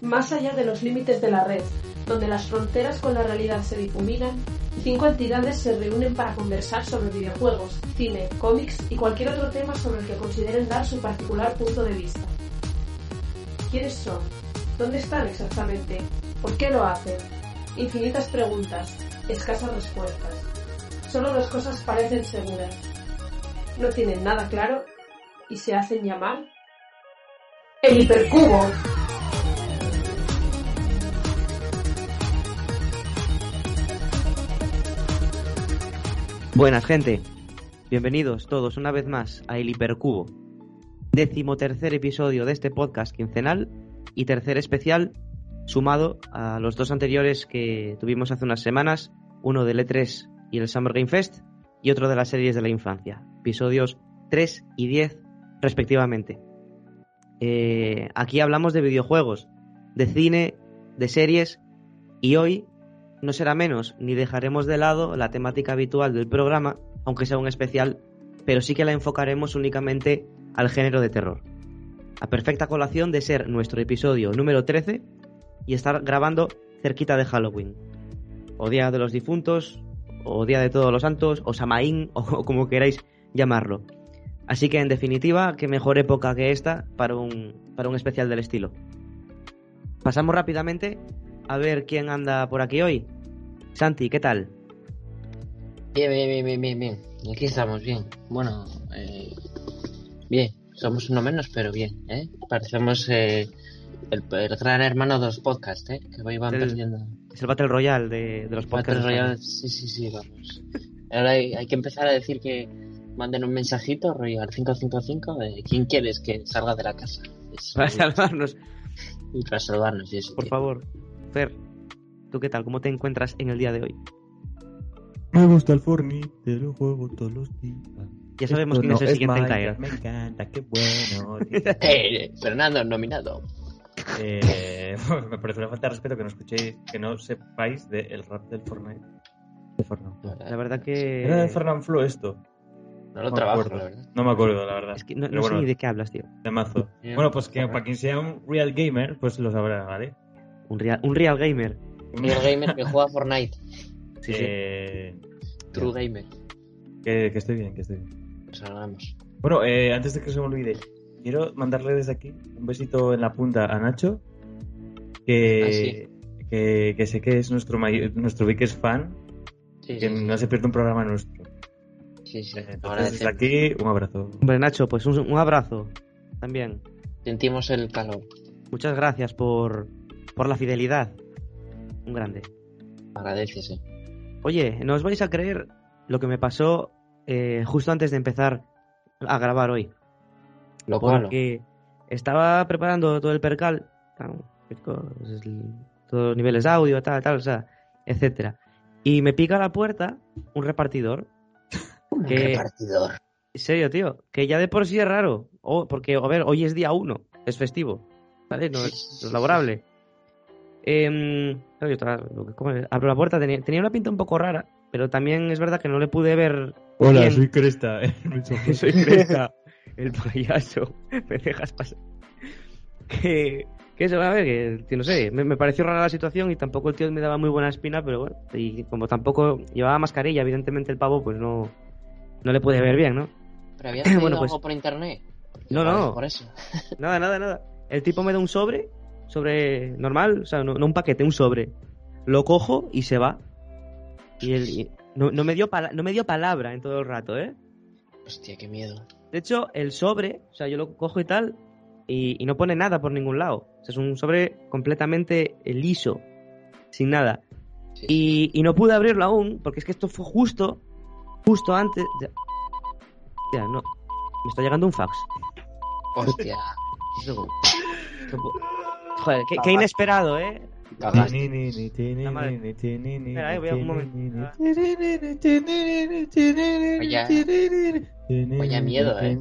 Más allá de los límites de la red, donde las fronteras con la realidad se difuminan, cinco entidades se reúnen para conversar sobre videojuegos, cine, cómics y cualquier otro tema sobre el que consideren dar su particular punto de vista. ¿Quiénes son? ¿Dónde están exactamente? ¿Por qué lo hacen? Infinitas preguntas, escasas respuestas. Solo dos cosas parecen seguras. No tienen nada claro y se hacen llamar el hipercubo. Buenas gente, bienvenidos todos una vez más a El Hipercubo, décimo tercer episodio de este podcast quincenal y tercer especial sumado a los dos anteriores que tuvimos hace unas semanas, uno del E3 y el Summer Game Fest y otro de las series de la infancia, episodios 3 y 10 respectivamente. Eh, aquí hablamos de videojuegos, de cine, de series y hoy no será menos, ni dejaremos de lado la temática habitual del programa, aunque sea un especial, pero sí que la enfocaremos únicamente al género de terror. A perfecta colación de ser nuestro episodio número 13 y estar grabando cerquita de Halloween. O Día de los Difuntos, o Día de Todos los Santos, o Samaín, o como queráis llamarlo. Así que en definitiva, qué mejor época que esta para un, para un especial del estilo. Pasamos rápidamente a ver quién anda por aquí hoy. Santi, ¿qué tal? Bien, bien, bien, bien, bien. Aquí estamos, bien. Bueno, eh, bien. Somos uno menos, pero bien, ¿eh? Parecemos eh, el, el, gran hermano de los podcasts, ¿eh? Que van el, perdiendo. Es el Battle Royale de, de los podcasts. Battle Royale, sí, sí, sí, vamos. Ahora hay, hay, que empezar a decir que manden un mensajito, rollo al 555, de quién quieres que salga de la casa. Es, para salvarnos. Y para salvarnos, y eso. Por tío. favor, Fer, ¿tú qué tal? ¿Cómo te encuentras en el día de hoy? Me gusta el Fortnite, lo juego todos los días. Ya sabemos Esto quién es no el siguiente en caer. Me encanta, qué bueno. Eh, Fernando, nominado. Eh, me parece una falta de respeto que no escuchéis, que no sepáis del rap del Fortnite. De Fortnite. La verdad que... Era de Fernand Flo esto. No lo me trabajo, acuerdo. la verdad. No me acuerdo, la verdad. Es que no, no sé ni de qué hablas, tío. de mazo. Bueno, pues que para quien sea un real gamer, pues lo sabrá, ¿vale? Un real, un real gamer. Y el gamer que juega Fortnite. Sí, sí. Eh, True gamer. que, que estoy bien, que estoy bien. Pues salgamos. Bueno, eh, antes de que se me olvide, quiero mandarle desde aquí un besito en la punta a Nacho, que, que, que sé que es nuestro may- nuestro biggest fan, Sí, que sí, sí. no se pierde un programa nuestro. Sí, sí. Ahora desde aquí, un abrazo. Hombre, Nacho, pues un, un abrazo también. sentimos el calor. Muchas gracias por, por la fidelidad. Un grande. Agradecese. Oye, no os vais a creer lo que me pasó eh, justo antes de empezar a grabar hoy. Lo cual. Porque estaba preparando todo el percal, pues, todos los niveles de audio, tal, tal, o sea, etcétera. Y me pica a la puerta un repartidor. Un que- repartidor. En serio, tío, que ya de por sí es raro. O, porque, a ver, hoy es día uno, es festivo, ¿vale? No es, no es laborable. Em, claro, yo estaba- lo que- ¿cómo es? abro la puerta, tenía, tenía una pinta un poco rara, pero también es verdad que no le pude ver. Hola, bien. soy Cresta. el mensaje. Soy Cresta, el payaso. Me dejas pasar. Que, que eso, a ver, que, que no sé, me, me pareció rara la situación y tampoco el tío me daba muy buena espina, pero bueno, y como tampoco llevaba mascarilla, evidentemente el pavo, pues no, no le pude ver bien, ¿no? ¿Pero habías pedido Bueno, pues- algo por internet? No, no. es Por eso. Nada, nada, nada. El tipo me da un sobre, sobre normal, o sea, no, no un paquete, un sobre. Lo cojo y se va. Y él y- no, no me dio no me dio palabra en todo el rato, ¿eh? Hostia, qué miedo. De hecho, el sobre, o sea, yo lo cojo y tal, y, y no pone nada por ningún lado. O sea, es un sobre completamente liso, sin nada. Sí, sí. Y, y no pude abrirlo aún, porque es que esto fue justo, justo antes. de- Ya, no. Me está llegando un fax. Hostia. Joder, qué, qué inesperado, ¿eh? Eh. Vaya- miedo, eh.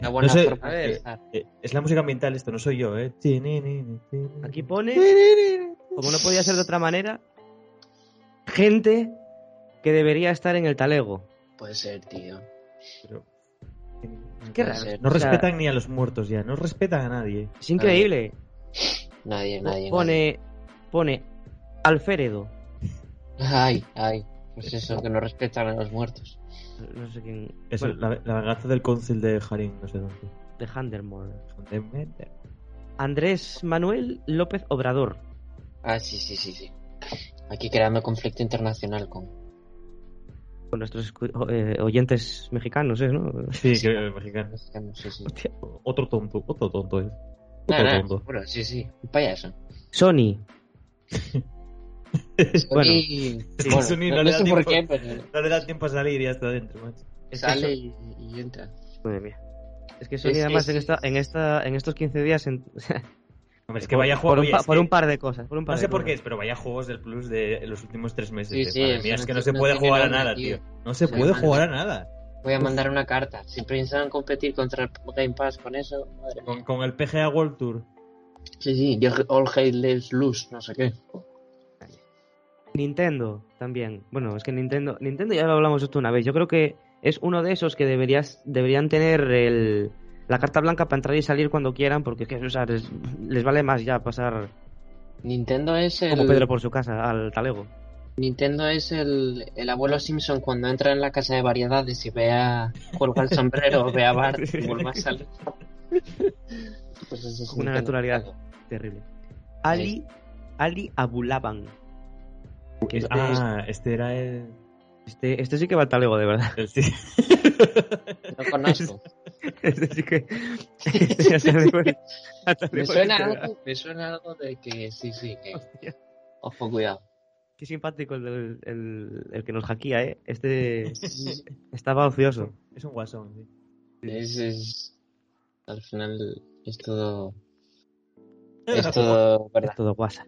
Una buena No sé, forma a de ver. empezar. eh, es la música ambiental esto, no soy yo, ¿eh? Aquí pone, como no podía ser de otra manera, gente que debería estar en el talego. Puede ser, tío. Pero- Qué raro. ser. No O sea, respetan ni a los muertos ya, no respetan a nadie. Es increíble. Nadie, nadie. nadie. Pone, pone Alfredo. Ay, ay. Pues eso, que no respetan a los muertos. No sé quién. Es bueno, la, la venganza del cónsul de Harín, no sé dónde. de Handermore. Andrés Manuel López Obrador. Ah, sí, sí, sí, sí. Aquí creando conflicto internacional con... Con nuestros eh, oyentes mexicanos, ¿eh? ¿no? Sí, que mexicanos. Sí, sí. Hostia. Otro tonto, otro tonto es. No, Otro no, tonto. seguro, sí, sí. Un payaso. Sony. Bueno, sí, bueno, Sony no, no no le da tiempo. qué, pero No le da tiempo a salir y ya está dentro, macho. sale y, y entra. Madre mía. Es que Sony Es- además es- en esta, en esta, en estos 15 días, en- Hombre, es que vaya juego. por, un, pa- por que- un par de cosas, por un par No de sé por qué es, pero vaya juegos del Plus de los últimos tres meses. Sí, eh. sí, Madre eso mía, es que no se puede jugar a nada, tío. tío. No se puede jugar a nada. Voy a mandar una carta. Si piensan competir contra el Game Pass con eso, madre. Con, con el PGA World Tour. Sí, sí, yo all hate let's lose, no sé qué. Nintendo también. Bueno, es que Nintendo, Nintendo ya lo hablamos esto una vez. Yo creo que es uno de esos que deberías, deberían tener el, la carta blanca para entrar y salir cuando quieran, porque es que o sea, les, les vale más ya pasar Nintendo es el... como Pedro por su casa al talego. Nintendo es el, el abuelo Simpson cuando entra en la casa de variedades y ve a... cuelga el sombrero, ve a Bart y vuelve a salir. Pues eso es Una Nintendo. naturalidad. Terrible. Ali, Ali Abulaban. Que este, Ah, este era el. este, este sí que va al talego, de verdad. sí. No conozco. Este sí que. Me suena algo, me suena algo de que sí, sí, que... Hostia. Ojo, cuidado. Qué simpático el, del- el, el que nos hackea, ¿eh? Este estaba ocioso. Es un guasón, sí. Es, es... Al final es todo... Es todo verdad. Es todo guasa.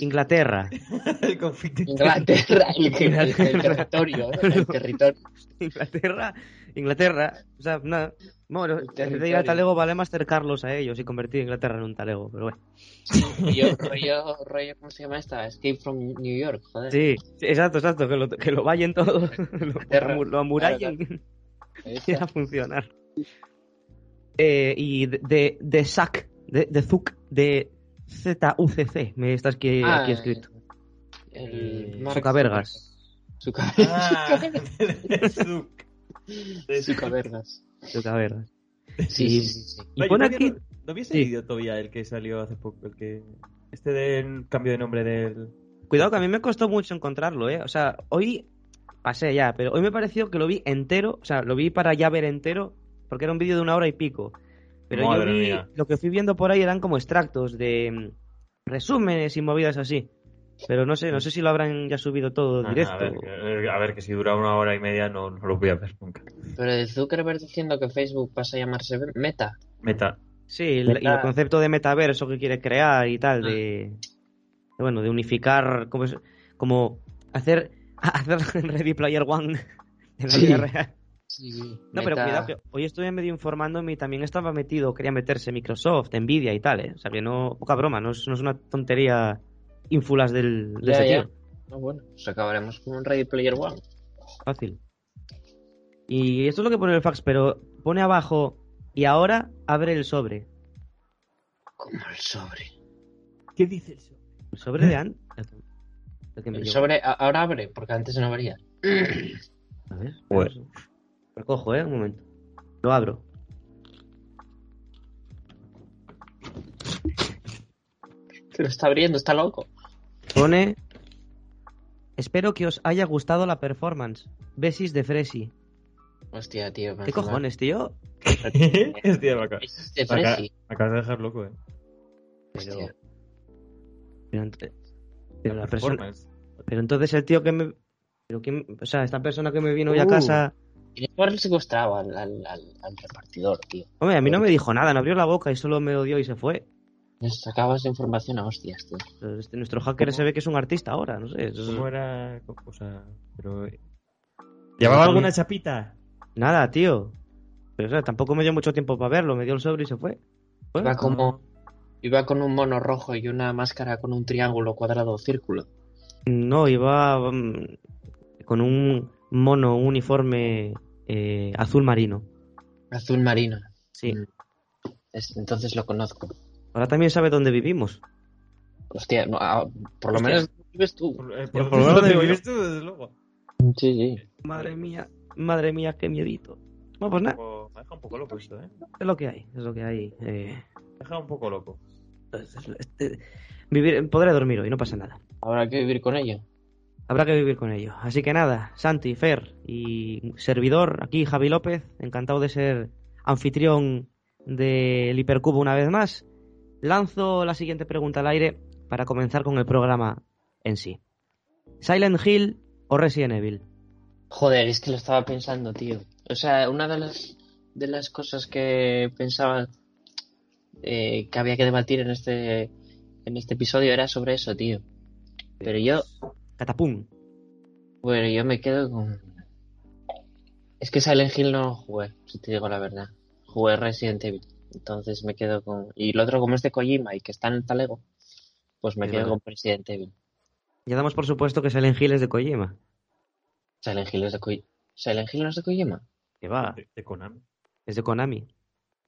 Inglaterra. el confite. Inglaterra, el, el- el Inglaterra. territorio, ¿eh? el territorio. Inglaterra. Inglaterra. O sea, nada. Bueno, en vez de ir al talego vale más cercarlos a ellos y convertir Inglaterra en un talego, pero bueno. Yo, rollo, rollo, ¿cómo se llama esta? Escape from New York, joder. Sí, sí, exacto, exacto, que lo, que lo vayan todos, lo, amurallen y está. a funcionar. Eh, y de, de, de SAC, de, de ZUC, de ZUCC, me estás aquí, Ah, aquí escrito. El Eh. Ah, de Zuc. De Zuc. Zuckerbergas. Zuckerbergas. Sí, sí, sí, sí. Y Oye, pone ¿no aquí... ¿No Sí. seguido todavía el que salió hace poco? El que. Este del cambio de nombre del. Cuidado que a mí me costó mucho encontrarlo, ¿eh? O sea, hoy pasé ya, pero hoy me pareció que lo vi entero, o sea, lo vi para ya ver entero, porque era un vídeo de una hora y pico. Pero Madre yo vi, mía. lo que fui viendo por ahí eran como extractos de mm, resúmenes y movidas así. Pero no sé, no sé si lo habrán ya subido todo Ah, directo. a, ver, que- a ver, que si dura una hora y media no, no lo voy a ver nunca. Pero de Zuckerberg diciendo que Facebook pasa a llamarse Meta. Meta. Sí, el, y el concepto de metaverso que quiere crear y tal, de, de, bueno, de unificar, como, es- como hacer, hacer Ready Player One en la Sí. vida real. Sí, No, pero cuidado, que hoy estuve medio informándome y también estaba metido, quería meterse Microsoft, Nvidia y tal, ¿eh? O sea, que no, poca broma, no es, no es una tontería ínfulas del, de Ya, ese ya. tío. No, bueno, pues acabaremos con un Ready Player One. Fácil. Y esto es lo que pone el fax, pero pone abajo, y ahora abre el sobre. Como el sobre. ¿Qué dice eso? El sobre de antes. El que me El llegó. sobre ahora abre, porque antes no abría. A ver. Bueno. Recojo, ¿eh? Un momento. Lo abro. Que lo está abriendo, está loco. Pone... Espero que os haya gustado la performance. Besis de Fresi. Hostia, tío. ¿Qué cojones, tío? Hostia, me es de Fresi. me acabas de dejar loco, eh. Hostia. Pero Pero la persona... performance. Pero entonces el tío que me... Pero quién- O sea, esta persona que me vino hoy a Uh. casa... Tienes que haberle secuestrado al, al, al, al repartidor, tío. Hombre, a mí no me dijo nada, no abrió la boca y solo me odió y se fue. Les sacabas información a hostias, tío. Este- nuestro hacker se ve que es un artista ahora, no sé. eso es- ¿Cómo era? O sea, pero... ¿Llevaba alguna chapita? Nada, tío. Pero o sea, tampoco me dio mucho tiempo para verlo, me dio el sobre y se fue. Bueno, Iba como... Iba con un mono rojo y una máscara con un triángulo cuadrado o círculo. No, iba mm, con un mono, un uniforme eh, azul marino. Azul marino. Sí. Mm. Es- entonces lo conozco. Ahora también sabe dónde vivimos. Hostia, no, ah, por lo Hostia. menos vives tú. Por, eh, Por por lo menos yo. vives tú, desde luego. Sí, sí. Madre mía, madre mía, qué miedito. Bueno, pues nada, Me deja un poco loco esto, ¿eh? es lo que hay, es lo que hay. Eh, Me deja un poco loco. es- es- este- vivir, podré dormir hoy, no pasa nada. Habrá que vivir con ello. Habrá que vivir con ello. Así que nada, Santi, Fer y servidor, aquí Javi López, encantado de ser anfitrión del Hipercubo una vez más. Lanzo la siguiente pregunta al aire para comenzar con el programa en sí. ¿Silent Hill o Resident Evil? Joder, es que lo estaba pensando, tío. O sea, una de las de las cosas que pensaba eh, que había que debatir en este en este episodio era sobre eso, tío. Pero yo, Catapum. bueno, yo me quedo con es que Silent Hill no jugué, si te digo la verdad. Jugué Resident Evil. Entonces me quedo con y el otro como es de Kojima y que está en el talego, pues me quedo con Resident Evil. Ya damos por supuesto que Silent Hill es de Kojima. Silent Hill es de Kojima. Silent Hill no es de Kojima, Que va, De, de Konami. es de Konami.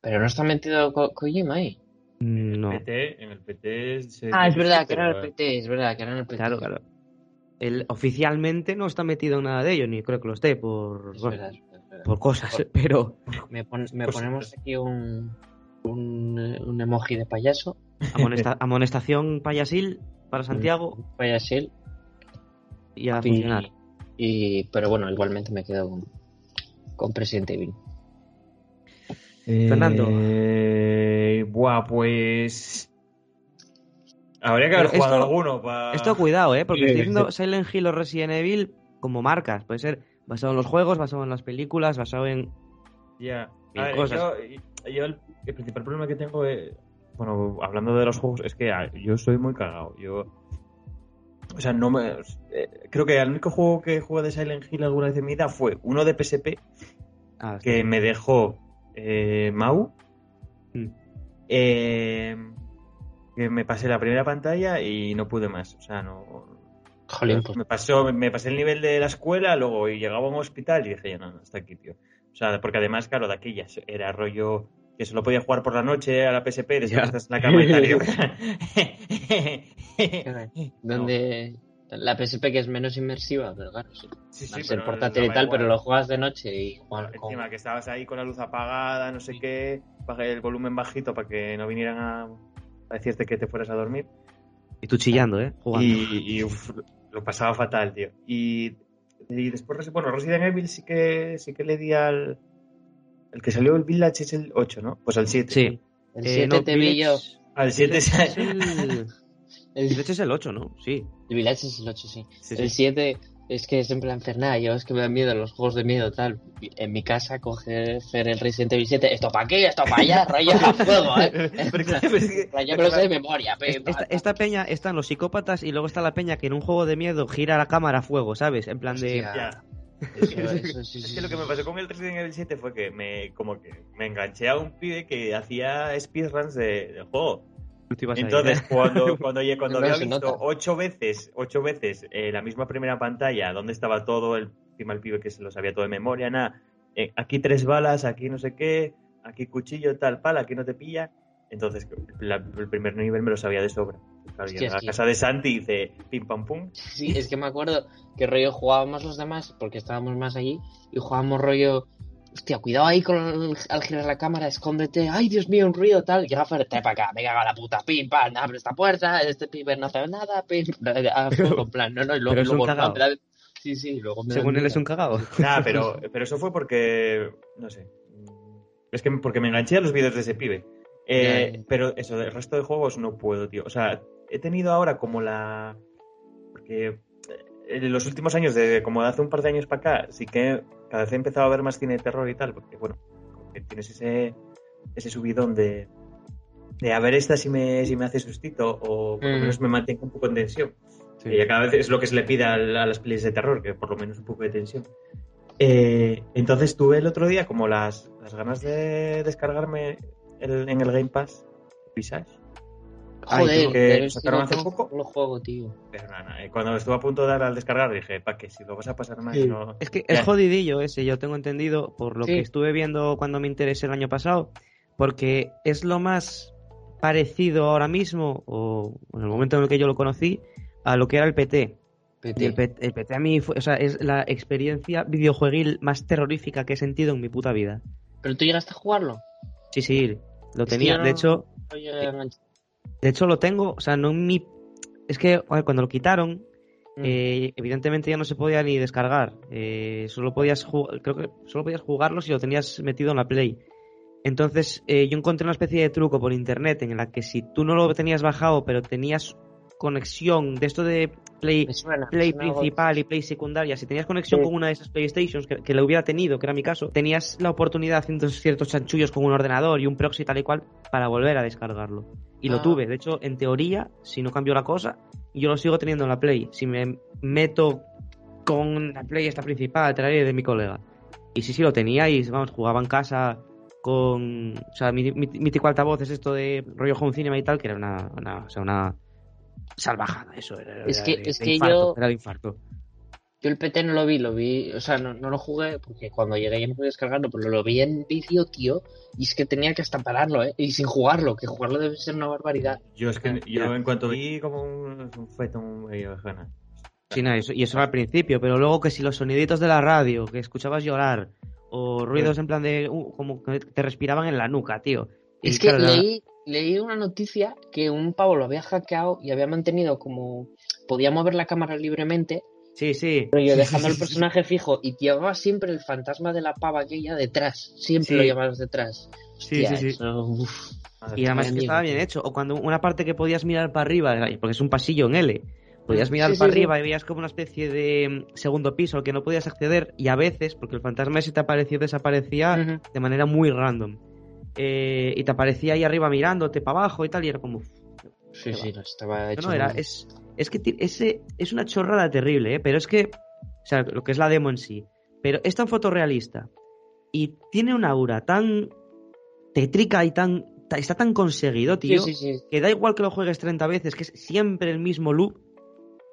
pero no está metido Ko- Kojima ahí. No, PT, en el PT... se- Ah, es verdad, que era en el PT, es verdad, que era en el PT. claro, claro. Él oficialmente no está metido en nada de ello, ni creo que lo esté por, Es bueno, verdad, es verdad, es verdad. por cosas, pero Me, pon- me Cositas. ponemos aquí un, un, eh, un emoji de payaso. amonesta- amonestación payasil para Santiago payasil. y a Y, funcionar. y- pero bueno, igualmente me quedo con, con President Evil. Fernando. Eh, buah, pues... Habría que haber Pero jugado esto- alguno para... Esto cuidado, ¿eh? Porque Sí, estoy diciendo Silent Hill o Resident Evil como marcas. Puede ser basado en los juegos, basado en las películas, basado en... Ya. Mil A ver, cosas. Yo, yo el, el principal problema que tengo es, bueno, hablando de los juegos, es que ah, yo soy muy cagado. Yo, o sea, no me, eh, creo que el único juego que jugué de Silent Hill alguna vez en mi vida fue uno de PSP Ah, que me dejó eh, Mau. Mm. eh, que me pasé la primera pantalla y no pude más. O sea, no. Jolín, pues Me pasó, me pasé el nivel de la escuela, luego llegaba a un hospital y dije, ya no, no, hasta aquí, tío. O sea, porque además, claro, de aquí ya era rollo que solo podía jugar por la noche a la PSP, después Ya. estás en la cama y tal. y yo, donde la PSP que es menos inmersiva, pero claro, sí. Sí, sí, ser portátil y tal, igual. pero lo juegas de noche y juegas con... Encima que estabas ahí con la luz apagada, no sé qué, bajé el volumen bajito para que no vinieran a, a decirte que te fueras a dormir. Y tú chillando, ¿eh? Jugando. Y, y, uf, lo pasaba fatal, tío. Y, y después, bueno, Resident Evil sí que sí que le di al. El que salió el Village es el 8, ¿no? Pues al 7. Sí. El Eh, 7 no, te vi yo. Al 7 Village es el... El, Village es el 8, ¿no? Sí. el Village es el 8, sí. Sí, El sí. 7 es que es en plan Fernández, yo es que me dan miedo los juegos de miedo, tal. En mi casa coge Fer el Resident Evil 7, esto para aquí, esto para allá, rollo a fuego, ¿eh? Yo me lo sé de memoria, pim, Esta, peña están los psicópatas y luego está la peña que en un juego de miedo gira la cámara a fuego, ¿sabes? En plan de... Hostia. Eso, eso, sí, Es sí, que lo que sí. me pasó con el Resident Evil 7 fue que me como que me enganché a un pibe que hacía speedruns de, del juego. Entonces, ¿eh? cuando, cuando, oye, cuando No había visto ocho veces, ocho veces eh, la misma primera pantalla, donde estaba todo el, encima el pibe que se lo sabía todo de memoria, nada, eh, aquí tres balas, aquí no sé qué, aquí cuchillo, tal, pala, aquí no te pilla. Entonces, la- el primer nivel me lo sabía de sobra. Claro, Hostia, a la casa de Santi y dice pim pam pum. Sí, es que me acuerdo que rollo jugábamos los demás, porque estábamos más allí, y jugábamos rollo. Hostia, cuidado ahí con el- al girar la cámara, escóndete. Ay, Dios mío, un ruido tal. Llega Fer, te para acá, me caga la puta, pim, pam, abre esta puerta, este pibe no hace nada, pim. En plan, no, no, y luego, luego me Sí, sí, luego me Según él es un cagado. Nada, pero, pero eso fue porque, no sé, es que porque me enganché a los vídeos de ese pibe. Eh. Pero eso, del resto de juegos no puedo, tío. O sea, he tenido ahora como la, Porque eh, en los últimos años, de como de hace un par de años para acá, sí que cada vez he empezado a ver más cine de terror y tal, porque bueno, como que tienes ese, ese subidón de, de a ver esta si me, si me hace sustito o por lo Mm. menos me mantengo un poco en tensión. Sí. Ya cada vez es lo que se le pide a, a las pelis de terror, que por lo menos un poco de tensión. Eh, entonces tuve el otro día como las, las ganas de descargarme el- en el Game Pass Visage. Joder, creo que pero es que sacaron no hace poco. no lo juego, tío. Pero nada, eh, cuando estuve a punto de dar al descargar dije, pa' que si lo vas a pasar mal, Sí. no... Es que Ya. es jodidillo ese, yo tengo entendido, por lo Sí. que estuve viendo cuando me interesé el año pasado, porque es lo más parecido ahora mismo, o en el momento en el que yo lo conocí, a lo que era el PT. El PT, el PT a mí fue, o sea, es la experiencia videojueguil más terrorífica que he sentido en mi puta vida. ¿Pero tú llegaste a jugarlo? Sí, sí, lo Es que tenía. no- De hecho, No. De hecho lo tengo, o sea, no en mi... Es que ver, cuando lo quitaron, Mm. Eh, evidentemente ya no se podía ni descargar. Eh, solo podías ju- creo que solo podías jugarlo si lo tenías metido en la Play. Entonces eh, yo encontré una especie de truco por internet en la que si tú no lo tenías bajado pero tenías conexión de esto de Play, suena, Play principal y Play secundaria, si tenías conexión Sí. con una de esas PlayStations que, que lo hubiera tenido, que era mi caso, tenías la oportunidad haciendo ciertos chanchullos con un ordenador y un proxy tal y cual para volver a descargarlo. Y lo Ah. tuve, de hecho, en teoría, si no cambió la cosa, yo lo sigo teniendo en la Play. Si me meto con la Play esta principal, traeré de mi colega. Y sí, sí, lo tenía y vamos, jugaba en casa con. O sea, mi, mi, mítico altavoz es esto de rollo home cinema y tal, que era una, una, o sea, una salvajada, eso era. Es era que- de- es de que infarto, yo- Era de infarto. Yo el PT no lo vi, lo vi, o sea, no, no lo jugué porque cuando llegué ya no podía descargarlo, pero lo vi en vídeo, tío, y es que tenía que hasta pararlo, ¿eh? Y sin jugarlo, que jugarlo debe ser una barbaridad. Yo es que yo Ya. en cuanto vi como un, un feto medio ganas. Sí, no, eso- y eso era al principio, pero luego que si los soniditos de la radio, que escuchabas llorar, o ruidos en plan de. uh, como que te respiraban en la nuca, tío. Y Es que claro, leí, leí una noticia que un pavo lo había hackeado y había mantenido como... Podía mover la cámara libremente, Sí, sí. pero yo dejando el personaje fijo y llevaba siempre el fantasma de la pava aquella detrás, siempre Sí. lo llevabas detrás. Sí, Hostia, sí, sí. eso, uf. Y además que amigo, estaba bien hecho. O cuando una parte que podías mirar para arriba, porque es un pasillo en L, podías mirar Sí, para sí, arriba y veías como una especie de mm, segundo piso al que no podías acceder y a veces, porque el fantasma ese te apareció desaparecía de manera muy random. Eh, y te aparecía ahí arriba mirándote para abajo y tal, y era como... Sí, sí, no, estaba hecho... No, no, era, es, es que ese, es una chorrada terrible, ¿eh? pero es que, o sea, lo que es la demo en sí, pero es tan fotorrealista y tiene una aura tan tétrica y tan, ta- está tan conseguido, Sí, tío, sí, sí. que da igual que lo juegues 30 veces, que es siempre el mismo loop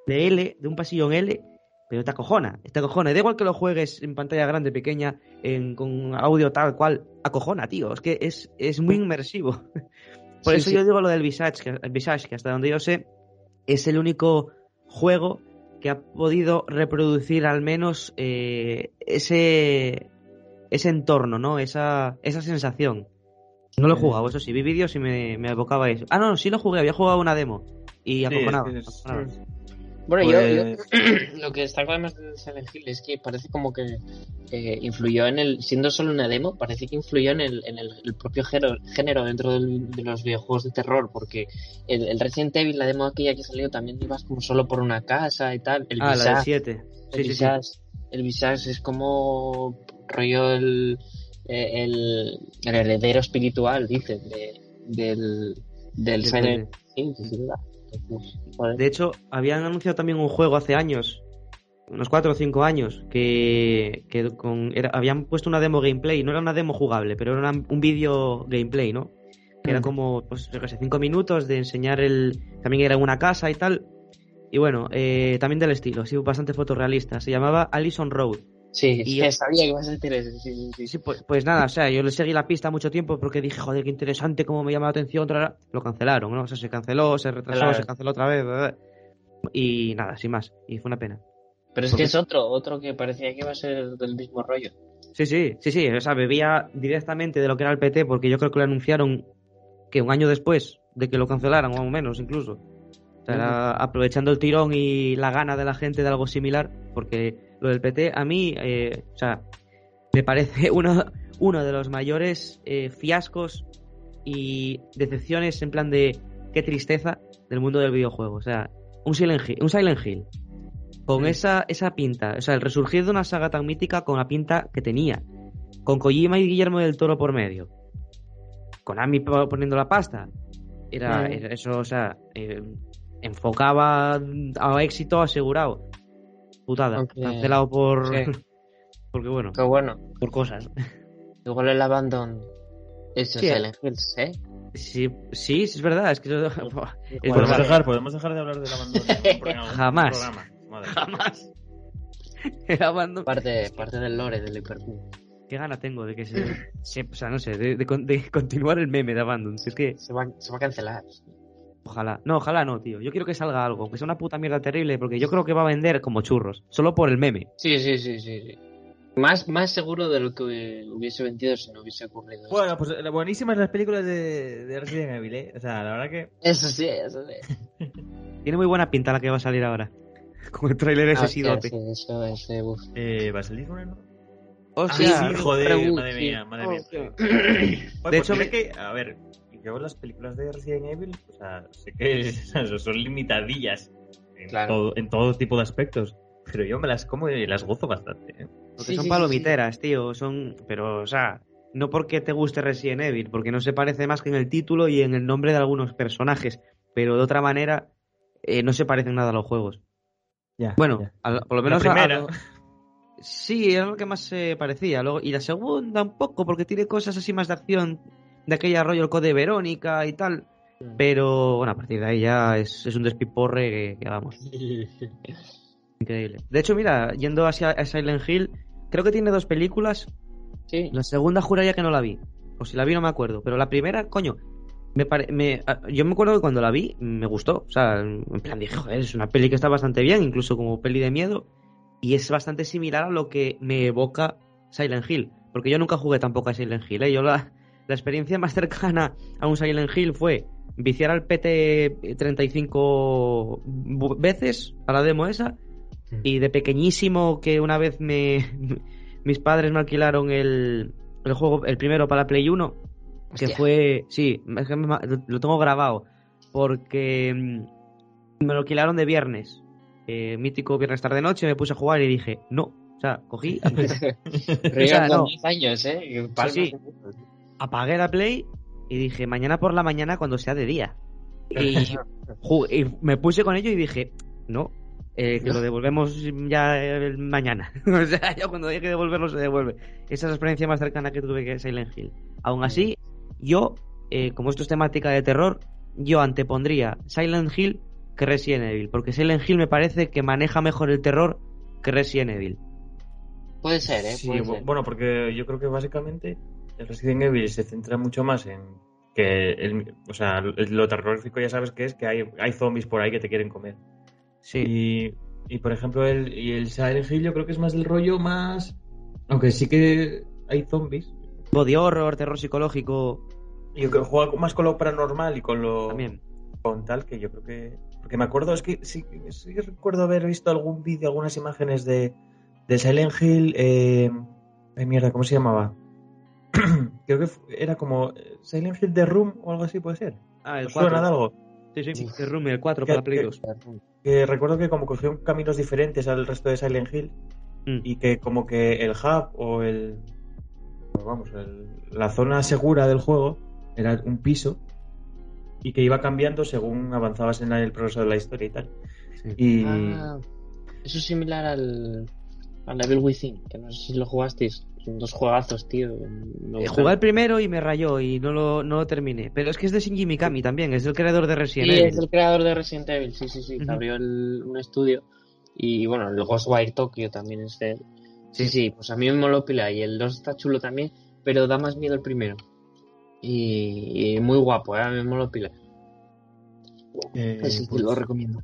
de L, de un pasillo en L, pero te acojona, te acojona. Y da igual que lo juegues en pantalla grande, pequeña, en, con audio tal cual, acojona, tío. Es que es, es muy inmersivo. Por Sí, eso sí. yo digo lo del Visage, que, el Visage, que hasta donde yo sé, es el único juego que ha podido reproducir al menos eh, ese, ese entorno, ¿no? Esa, esa sensación. No lo he jugado, eso sí, vi vídeos y me, me evocaba eso. Ah, no, sí lo jugué, había jugado una demo. Y Sí, acojonaba. acojonaba. Bueno, yo, Pues- yo- lo que destaco además de Silent Hill es que parece como que eh, influyó en el, siendo solo una demo, parece que influyó en el, en el, el propio género, género dentro del- de los videojuegos de terror, porque el, el Resident Evil, la demo aquella que salió, también ibas como solo por una casa y tal. El Ah, la de Visage, 7. el, Sí, sí, sí. Visage, el Visage es como rollo el, eh, el, el heredero espiritual, dicen, de, del, del Silent Hill, sí, ¿verdad? De hecho, habían anunciado también un juego hace años, unos 4 o 5 años, que, que con, era- habían puesto una demo gameplay. No era una demo jugable, pero era una- un vídeo gameplay, ¿no? Que era Mm. como, pues, yo qué sé, 5 minutos de enseñar el. También era una casa y tal. Y bueno, eh, también del estilo, así bastante fotorrealista. Se llamaba Allison Road. Sí, Y- sí, sabía que ibas a decir eso. Sí, sí, sí. Sí, pues, pues nada, o sea, yo le seguí la pista mucho tiempo porque dije, joder, qué interesante, cómo me llama la atención. Lo cancelaron, ¿no? O sea, se canceló, se retrasó, Claro. se canceló otra vez. bla, bla. Y nada, sin más. Y fue una pena. Pero es Porque- que es otro, otro que parecía que iba a ser del mismo rollo. Sí, sí, sí, sí. O sea, bebía directamente de lo que era el PT porque yo creo que lo anunciaron que un año después de que lo cancelaran, o menos incluso. O sea, aprovechando el tirón y la gana de la gente de algo similar, porque lo del PT a mí, eh, o sea, me parece uno, uno de los mayores eh, fiascos y decepciones en plan de qué tristeza del mundo del videojuego. O sea, un Silent Hill, un Silent Hill con esa, esa pinta, o sea, el resurgir de una saga tan mítica con la pinta que tenía, con Kojima y Guillermo del Toro por medio, con Ami po- poniendo la pasta, era, era eso, o sea, eh, enfocaba a éxito asegurado. Putada, Aunque- cancelado por. sí. porque bueno, Qué bueno. por cosas. Igual el Abandon es Sí. Silent Hills, ¿eh? Sí, sí, es verdad, es que eso- es Podemos verdad. dejar, podemos dejar de hablar del abandono Jamás. programa. Madre mía. Jamás. El Abandon- Parte, parte del lore del Hypercube. Qué gana tengo de que se. se- o sea, no sé, de, de continuar el meme de Abandon. Si es que. Se va, se va a cancelar. Ojalá. No, ojalá no, tío. Yo quiero que salga algo, que sea una puta mierda terrible, porque yo creo que va a vender como churros. Solo por el meme. Sí, sí, sí, sí. sí. Más, más seguro de lo que hubiese vendido si no hubiese ocurrido. esto. Bueno, pues eh, buenísimas las películas de, de Resident Evil, ¿eh? O sea, la verdad que... Eso sí, eso sí. Tiene muy buena pinta la que va a salir ahora. Con el tráiler ese Ah, hostia, sidote. sí, eso es, eh, uf. Eh, ¿Va a salir una, no? O Ah, sí, joder, reboot, madre sí. mía, madre mía. Oye, De hecho, que, a ver, yo las películas de Resident Evil, o sea, sé que son limitadillas en, Claro. todo, en todo tipo de aspectos, pero yo me las como y las gozo bastante. ¿eh? porque Sí, son sí, sí, palomiteras, tío. Son. Pero, o sea. No porque te guste Resident Evil, porque no se parece más que en el título y en el nombre de algunos personajes. Pero de otra manera, eh, no se parecen nada a los juegos. Ya, Bueno, ya. por lo La menos a- a primera. Sí, era lo que más se parecía. Luego, y la segunda un poco, porque tiene cosas así más de acción, de aquella rollo el code Verónica y tal. Pero bueno, a partir de ahí ya es, es un despiporre que, que vamos, increíble. De hecho, mira, yendo hacia a Silent Hill, creo que tiene dos películas. Sí. La segunda juraría que no la vi. O si la vi no me acuerdo. Pero la primera, coño, me pare- me, yo me acuerdo que cuando la vi me gustó. O sea, en plan dije, joder, es una peli que está bastante bien, incluso como peli de miedo. Y es bastante similar a lo que me evoca Silent Hill. Porque yo nunca jugué tampoco a Silent Hill. ¿eh? Yo la, la experiencia más cercana a un Silent Hill fue viciar al PT 35 bu- veces a la demo esa. Y de pequeñísimo que una vez me mis padres me alquilaron el, el juego, el primero para la Play 1, que fue, sí, es que me ma- lo tengo grabado, porque mm, me lo alquilaron de viernes, eh, mítico viernes tarde noche, me puse a jugar y dije, no, o sea, cogí, Río no. con 10 años, ¿eh? Sí. Apagué la Play y dije, mañana por la mañana cuando sea de día. Y, me puse con ello y dije, no, eh, que lo devolvemos ya eh, mañana. o sea, ya cuando hay que devolverlo se devuelve. Esa es la experiencia más cercana que tuve que Silent Hill. Aún así, yo, eh, como esto es temática de terror, yo antepondría Silent Hill que Resident Evil, porque Silent Hill me parece que maneja mejor el terror que Resident Evil. Puede ser, ¿eh? Sí, Puede bu- ser. bueno, porque yo creo que básicamente el Resident Evil se centra mucho más en que, el, o sea, el- lo terrorífico ya sabes que es que hay, hay zombies por ahí que te quieren comer. Sí. Y, y, por ejemplo, el, y el Silent Hill yo creo que es más del rollo más... Aunque sí que hay zombies. Body horror, terror psicológico, Yo creo que juega más con lo paranormal y con lo... también. con tal que yo creo que porque me acuerdo es que sí, sí recuerdo haber visto algún vídeo algunas imágenes de de Silent Hill eh, ay mierda cómo se llamaba creo que era como eh, Silent Hill The Room o algo así puede ser Ah, el ¿Os suena 4. de algo Sí, sí, Uf. el Room, el 4 Que- para Play que- 2. que recuerdo que como cogieron caminos diferentes al resto de Silent Hill Mm. y que como que el hub o el vamos el- la zona segura del juego era un piso y que iba cambiando según avanzabas en el progreso de la historia y tal Sí. y Ah, eso es similar al, al Evil Within, que no sé si lo jugasteis. Son dos juegazos, tío. Me Eh. Jugué el primero y me rayó y no lo, no lo terminé. Pero es que es de Shinji Mikami también, es el creador de Resident Sí, Evil. es el creador de Resident Evil, sí, sí, sí, que abrió el- un estudio. Y bueno, el Ghostwire Tokyo también es de él. Sí, Sí. sí, pues a mí me moló pila y el 2 está chulo también, pero da más miedo el primero. Y, y muy guapo, ¿eh? a mí me moló pila. Eh, Así que pues, lo recomiendo.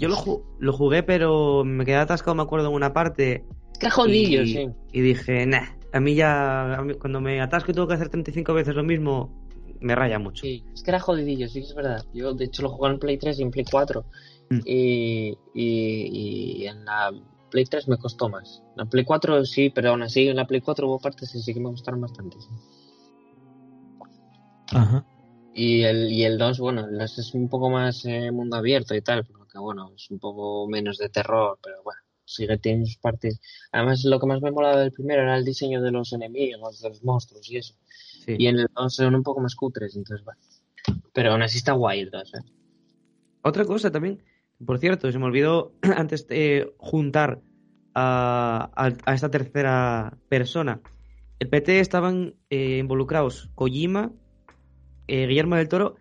Yo lo, ju- lo jugué, pero me quedé atascado, me acuerdo, en una parte. Qué jodillo, y, sí. y dije, nah, a mí ya, a mí- cuando me atasco y tengo que hacer 35 veces lo mismo, me raya mucho. Sí, es que era jodidillo, sí que es verdad. Yo, de hecho, lo jugué en Play 3 y en Play 4. Mm. Y, y, y en la Play 3 me costó más. En la Play 4 sí, pero aún así en la Play 4 hubo partes que sí que me gustaron bastante. sí. Ajá. Y el, y el 2, bueno, el 2 es un poco más eh, mundo abierto y tal. pero que bueno, es un poco menos de terror, pero bueno, sigue teniendo sus partes. Además, lo que más me molaba del primero era el diseño de los enemigos, de los monstruos y eso. Sí. Y en el 2 son un poco más cutres, entonces bueno. Pero aún así está guay el 2, ¿eh? Otra cosa también, por cierto, se me olvidó antes de juntar a, a- a esta tercera persona. El PT estaban eh, involucrados Kojima, eh, Guillermo del Toro,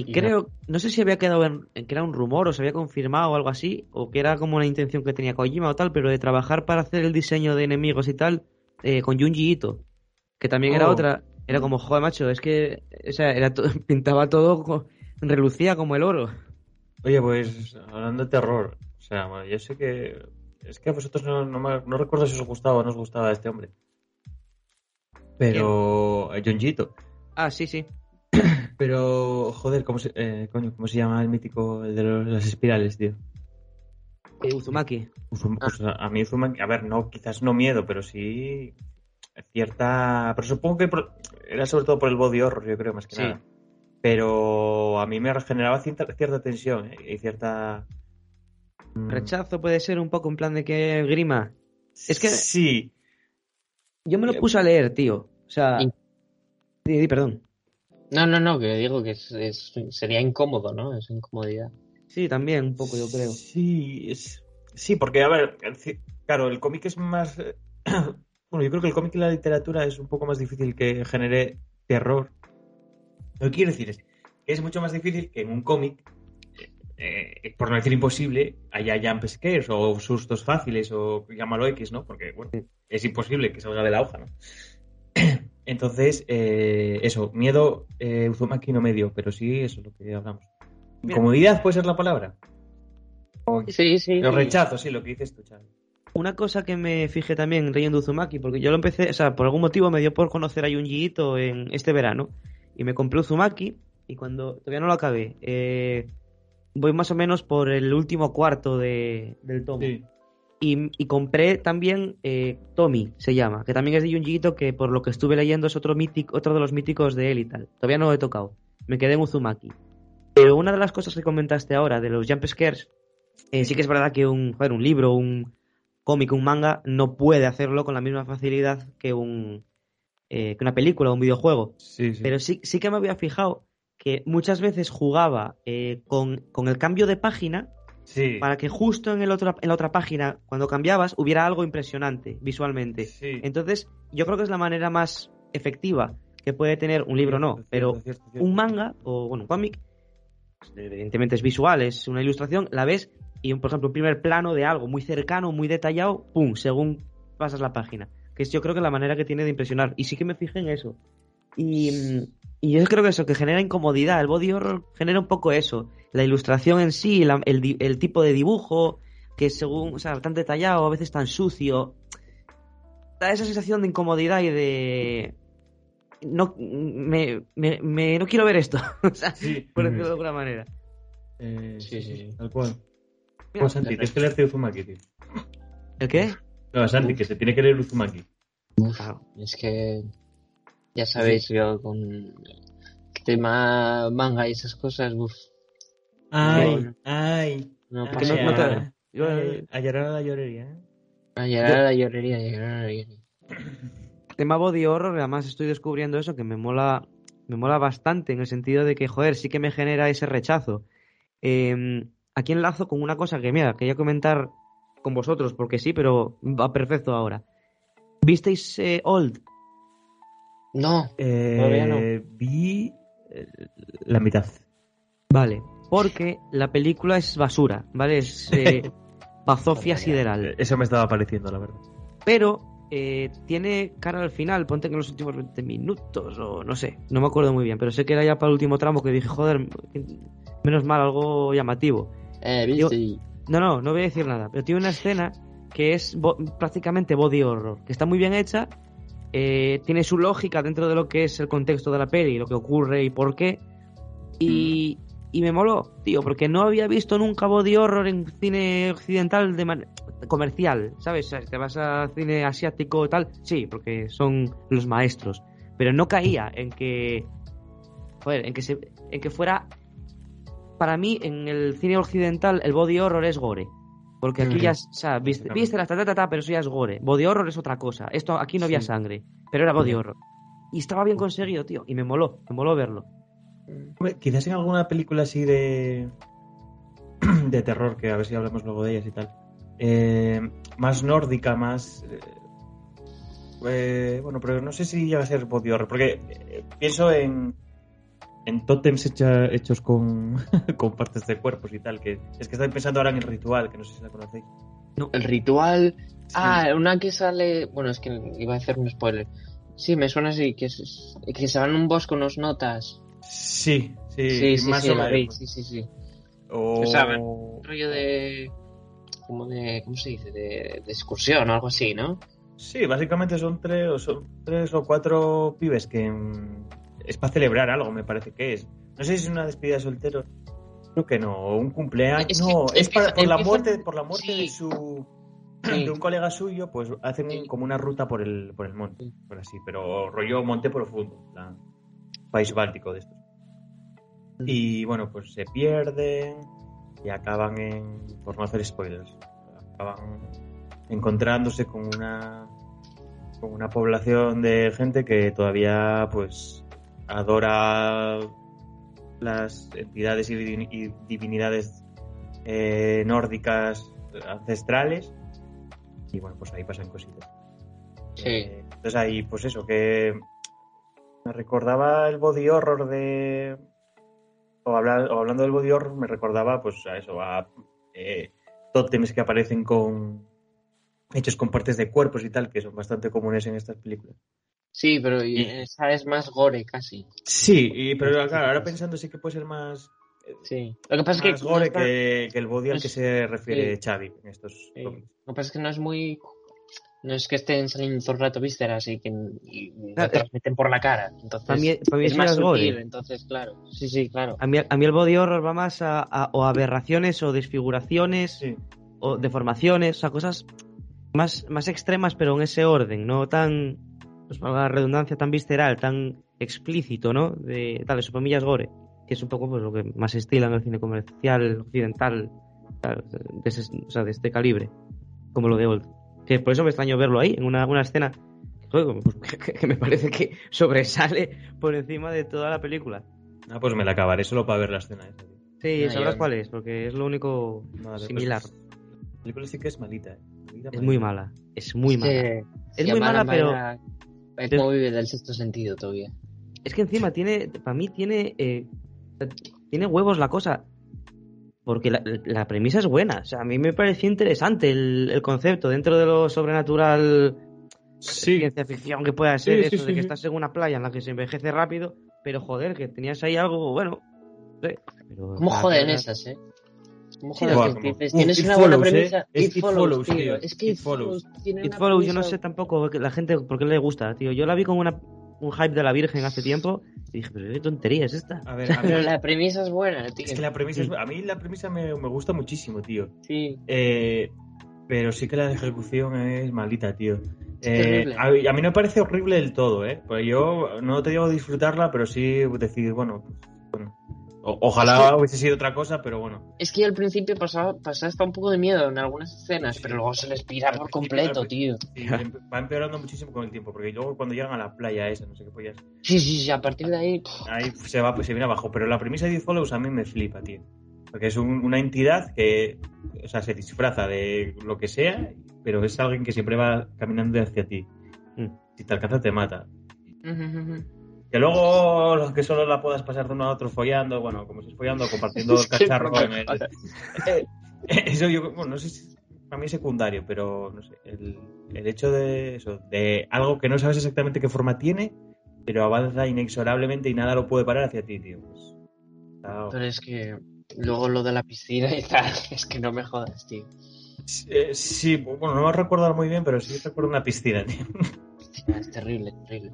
y Y creo, no sé si había quedado en, en que era un rumor o se había confirmado o algo así, o que era como una intención que tenía Kojima o tal, pero de trabajar para hacer el diseño de enemigos y tal eh, con Junji Ito, que también era Oh. otra, era como, joder, macho, es que o sea, era to- pintaba todo, relucía como el oro. Oye, pues hablando de terror, o sea, yo sé que. Es que a vosotros no, no, me- no recuerdo si os gustaba o no os gustaba este hombre. Pero. Junjito. Ah, sí, sí. Pero, joder, ¿cómo se, eh, coño, ¿cómo se llama el mítico el de los- las espirales, tío? Eh, Uzumaki. Uzum- pues a, a mí Uzumaki, a ver, no, quizás no miedo, pero sí cierta... Pero supongo que por- era sobre todo por el body horror, yo creo, más que Sí. nada. Pero a mí me generaba cierta, cierta tensión eh, y cierta... mm, Rechazo puede ser un poco en plan de que grima. Es que- Sí, Yo me lo puse a leer, tío. O sea. Di, perdón. No, no, no, que digo que es, es- sería incómodo, ¿no? Es incomodidad. Sí, también un poco, yo creo. Sí, es- sí, porque, a ver, el claro, el cómic es más... eh, Bueno, yo creo que el cómic y la literatura es un poco más difícil que genere terror. Lo que quiero decir es que es mucho más difícil que en un cómic, eh, eh, por no decir imposible, haya jump scares o sustos fáciles o llámalo X, ¿no? Porque, bueno, es imposible que salga de la hoja, ¿no? Entonces, eh, eso, miedo, eh, Uzumaki no medio, pero sí, eso es lo que hablamos. Incomodidad puede ser la palabra. Sí, sí. Lo rechazo, sí, lo que dices tú, Chavi. Una cosa que me fijé también leyendo Uzumaki, porque yo lo empecé, o sea, por algún motivo me dio por conocer a Junji Ito en este verano. Y me compré Uzumaki y cuando todavía no lo acabé, eh, voy más o menos por el último cuarto de, del tomo. Sí. Y, y compré también eh, Tommy, se llama, que también es de Junji Ito, que por lo que estuve leyendo es otro, mítico, otro de los míticos de él y tal. Todavía no lo he tocado. Me quedé en Uzumaki. Pero una de las cosas que comentaste ahora de los jump scares, eh, sí que es verdad que un, joder, un libro, un cómic, un manga, no puede hacerlo con la misma facilidad que, un, eh, que una película o un videojuego. Sí, sí. Pero sí, sí que me había fijado que muchas veces jugaba eh, con, con el cambio de página sí. para que justo en, el otro, en la otra página, cuando cambiabas, hubiera algo impresionante visualmente. Sí. Entonces, yo creo que es la manera más efectiva que puede tener un libro, no, pero cierto, cierto, cierto. un manga o, bueno, un cómic, pues, evidentemente es visual, es una ilustración, la ves y, un, por ejemplo, un primer plano de algo muy cercano, muy detallado, pum, según pasas la página. Que es yo creo que la manera que tiene de impresionar. Y sí que me fijé en eso. Y, y yo creo que eso, que genera incomodidad. El body horror genera un poco eso. La ilustración en sí, la- el, tipo de dibujo, que según, o sea, tan detallado, a veces tan sucio. Da esa sensación de incomodidad y de. No, me, me, me- no quiero ver esto. o sea, Sí. por decirlo de alguna manera. Eh, Sí, sí, sí. Tal cual. Mira, Santi, tienes que leerte Uzumaki, tío. ¿El qué? No, Santi, que se tiene que leer Uzumaki. Claro. Es que ya sabéis, yo con el tema manga y esas cosas, uff, Ay, ay. no ay, pasa no- no te- nada. ay, a llorar a la llorería, ¿eh? A llorar a la llorería, a llorar a la llorería. tema body horror, además estoy descubriendo eso que me mola, me mola bastante en el sentido de que, joder, sí que me genera ese rechazo. Eh, aquí enlazo con una cosa que, mira, quería comentar con vosotros, porque sí, pero va perfecto ahora. ¿Visteis eh, Old? No, Eh, Todavía no. Vi eh, la mitad. Vale, porque la película es basura, ¿vale? Es eh, bazofia sideral. Eso me estaba pareciendo, la verdad. Pero eh, tiene cara al final, ponte que en los últimos 20 minutos o no sé, no me acuerdo muy bien, pero sé que era ya para el último tramo que dije, joder, menos mal, algo llamativo. eh, viste. No, no, no voy a decir nada, pero tiene una escena que es bo- prácticamente body horror, que está muy bien hecha, eh, tiene su lógica dentro de lo que es el contexto de la peli, lo que ocurre y por qué, y, y me moló, tío, porque no había visto nunca body horror en cine occidental de man- comercial, ¿sabes? O sea, Te vas a cine asiático y tal, sí, porque son los maestros, pero no caía en que, joder, en que, se, en que fuera para mí, en el cine occidental, el body horror es gore. Porque aquí ya, o sea, viste, viste la ta, ta, ta, ta, pero eso ya es gore. Body horror es otra cosa. Esto aquí no había Sí. sangre, pero era body horror. Y estaba bien conseguido, tío. Y me moló, me moló verlo. Hombre, Quizás en alguna película así de. de terror, que a ver si hablamos luego de ellas y tal. eh, más nórdica, más. eh, eh, bueno, pero no sé si llega a ser body horror, porque eh, pienso en. En tótems hecha- hechos con, con partes de cuerpos y tal. que Es que estoy pensando ahora en el ritual, que no sé si la conocéis. El ritual. Sí. Ah, una que sale. Bueno, es que iba a hacer un spoiler. Sí, me suena así, que, es, que se van a un bosque unos notas. Sí, sí, Sí, sí, más sí, o la vi, menos. sí, sí, sí. O- O sea, rollo de. como de. ¿Cómo se dice? De, de excursión o algo así, ¿no? Sí, básicamente son tres, o son tres o cuatro pibes que es para celebrar algo, me parece que es. No sé si es una despedida de soltero. Creo que no, o un cumpleaños. Es no, es para, por la muerte, por la muerte sí. de su Sí. de un colega suyo, pues hacen Sí. como una ruta por el por el monte, por así, pero rollo monte profundo, plan, país báltico de estos. Y bueno, pues se pierden y acaban en, por no hacer spoilers, acaban encontrándose con una con una población de gente que todavía pues adora las entidades y, divin- y divinidades eh, nórdicas ancestrales. Y bueno pues ahí pasan cositas. Sí. Eh, entonces ahí pues eso que me recordaba el body horror de o, hablar- o hablando del body horror me recordaba pues a eso a eh, tótems que aparecen con hechos con partes de cuerpos y tal que son bastante comunes en estas películas Sí, pero y- esa es más gore casi. sí y, pero claro ahora pensando sí que puede ser más Sí. Lo que pasa es más que. gore no está- que, que el body al es- que se refiere sí. Xavi en estos sí. Lo que pasa es que no es muy. No es que estén saliendo todo el rato vísceras y que y no Claro, te las meten por la cara. Entonces, Para mí, para mí es más gore. entonces, claro. Sí, sí, claro. A mí, a mí el body horror va más a, a- o aberraciones o desfiguraciones Sí. o deformaciones, o sea, cosas más, más extremas, pero en ese orden, no tan, pues valga la redundancia, tan visceral, tan explícito, ¿no? De, tal, eso es gore, que es un poco pues, lo que más estila en el cine comercial occidental, tal, de, ese- o sea, de este calibre, como lo de Old. Que por eso me extraño verlo ahí, en una, una escena pues, que, que me parece que sobresale por encima de toda la película. Ah, pues me la acabaré solo para ver la escena esa. Sí, No, sabrás cuál es, porque es lo único después- similar. La película sí que es malita. eh. Malita, Es muy mala, es muy mala. Es muy mala, pero Es como vive del sexto sentido todavía. es que encima tiene, para mí tiene, eh, tiene huevos la cosa. Porque la, la premisa es buena. O sea, a mí me pareció interesante el, el concepto dentro de lo sobrenatural, Sí, ciencia ficción que pueda ser Sí, eso, sí, de sí, que sí. estás en una playa en la que se envejece rápido, pero joder, que tenías ahí algo, bueno. no sé, pero- ¿Cómo joden esas, eh? ¿Cómo Sí, que tienes It una buena premisa. eh. Es It It Follows, Follows, tío. Es que It It Follows tiene It una Follows, yo no sé tampoco que la gente por qué le gusta, tío. Yo la vi con una, un hype de la Virgen hace tiempo y dije, pero qué tontería es esta. A ver, a mí, Pero la premisa es buena, tío. es que la premisa Sí. es- a mí la premisa me, me gusta muchísimo, tío. Sí. Eh, pero sí que la ejecución es maldita, tío. Es Eh, terrible. a, mí- a mí no me parece horrible del todo, ¿eh? Pues yo no te digo disfrutarla, pero sí decir, bueno, pues, bueno, o- ojalá hubiese sido otra cosa, pero bueno. Es que al principio pasaba, pasaba hasta un poco de miedo en algunas escenas, pero luego se les pira por completo, tío. Sí, va empeorando muchísimo con el tiempo, porque luego cuando llegan a la playa esa, no sé qué pollas, Sí, sí, sí, a partir de ahí. ahí se va, pues se viene abajo. Pero la premisa de It Follows a mí me flipa, tío. Porque es un- una entidad que, o sea, se disfraza de lo que sea, pero es alguien que siempre va caminando hacia ti. Mm. Si te alcanza, te mata. Que luego los que solo la puedas pasar de uno a otro follando, bueno, como si es follando, compartiendo el cacharro en el... sea, Eso yo, bueno, no sé si para mí es secundario, pero no sé, el, el hecho de eso, de algo que no sabes exactamente qué forma tiene, pero avanza inexorablemente y nada lo puede parar hacia ti, tío. Pues, Pero es que luego lo de la piscina y tal, es que no me jodas, tío. Eh, sí, bueno, no me recuerdo muy bien, pero sí recuerdo una piscina, tío. Es terrible, terrible.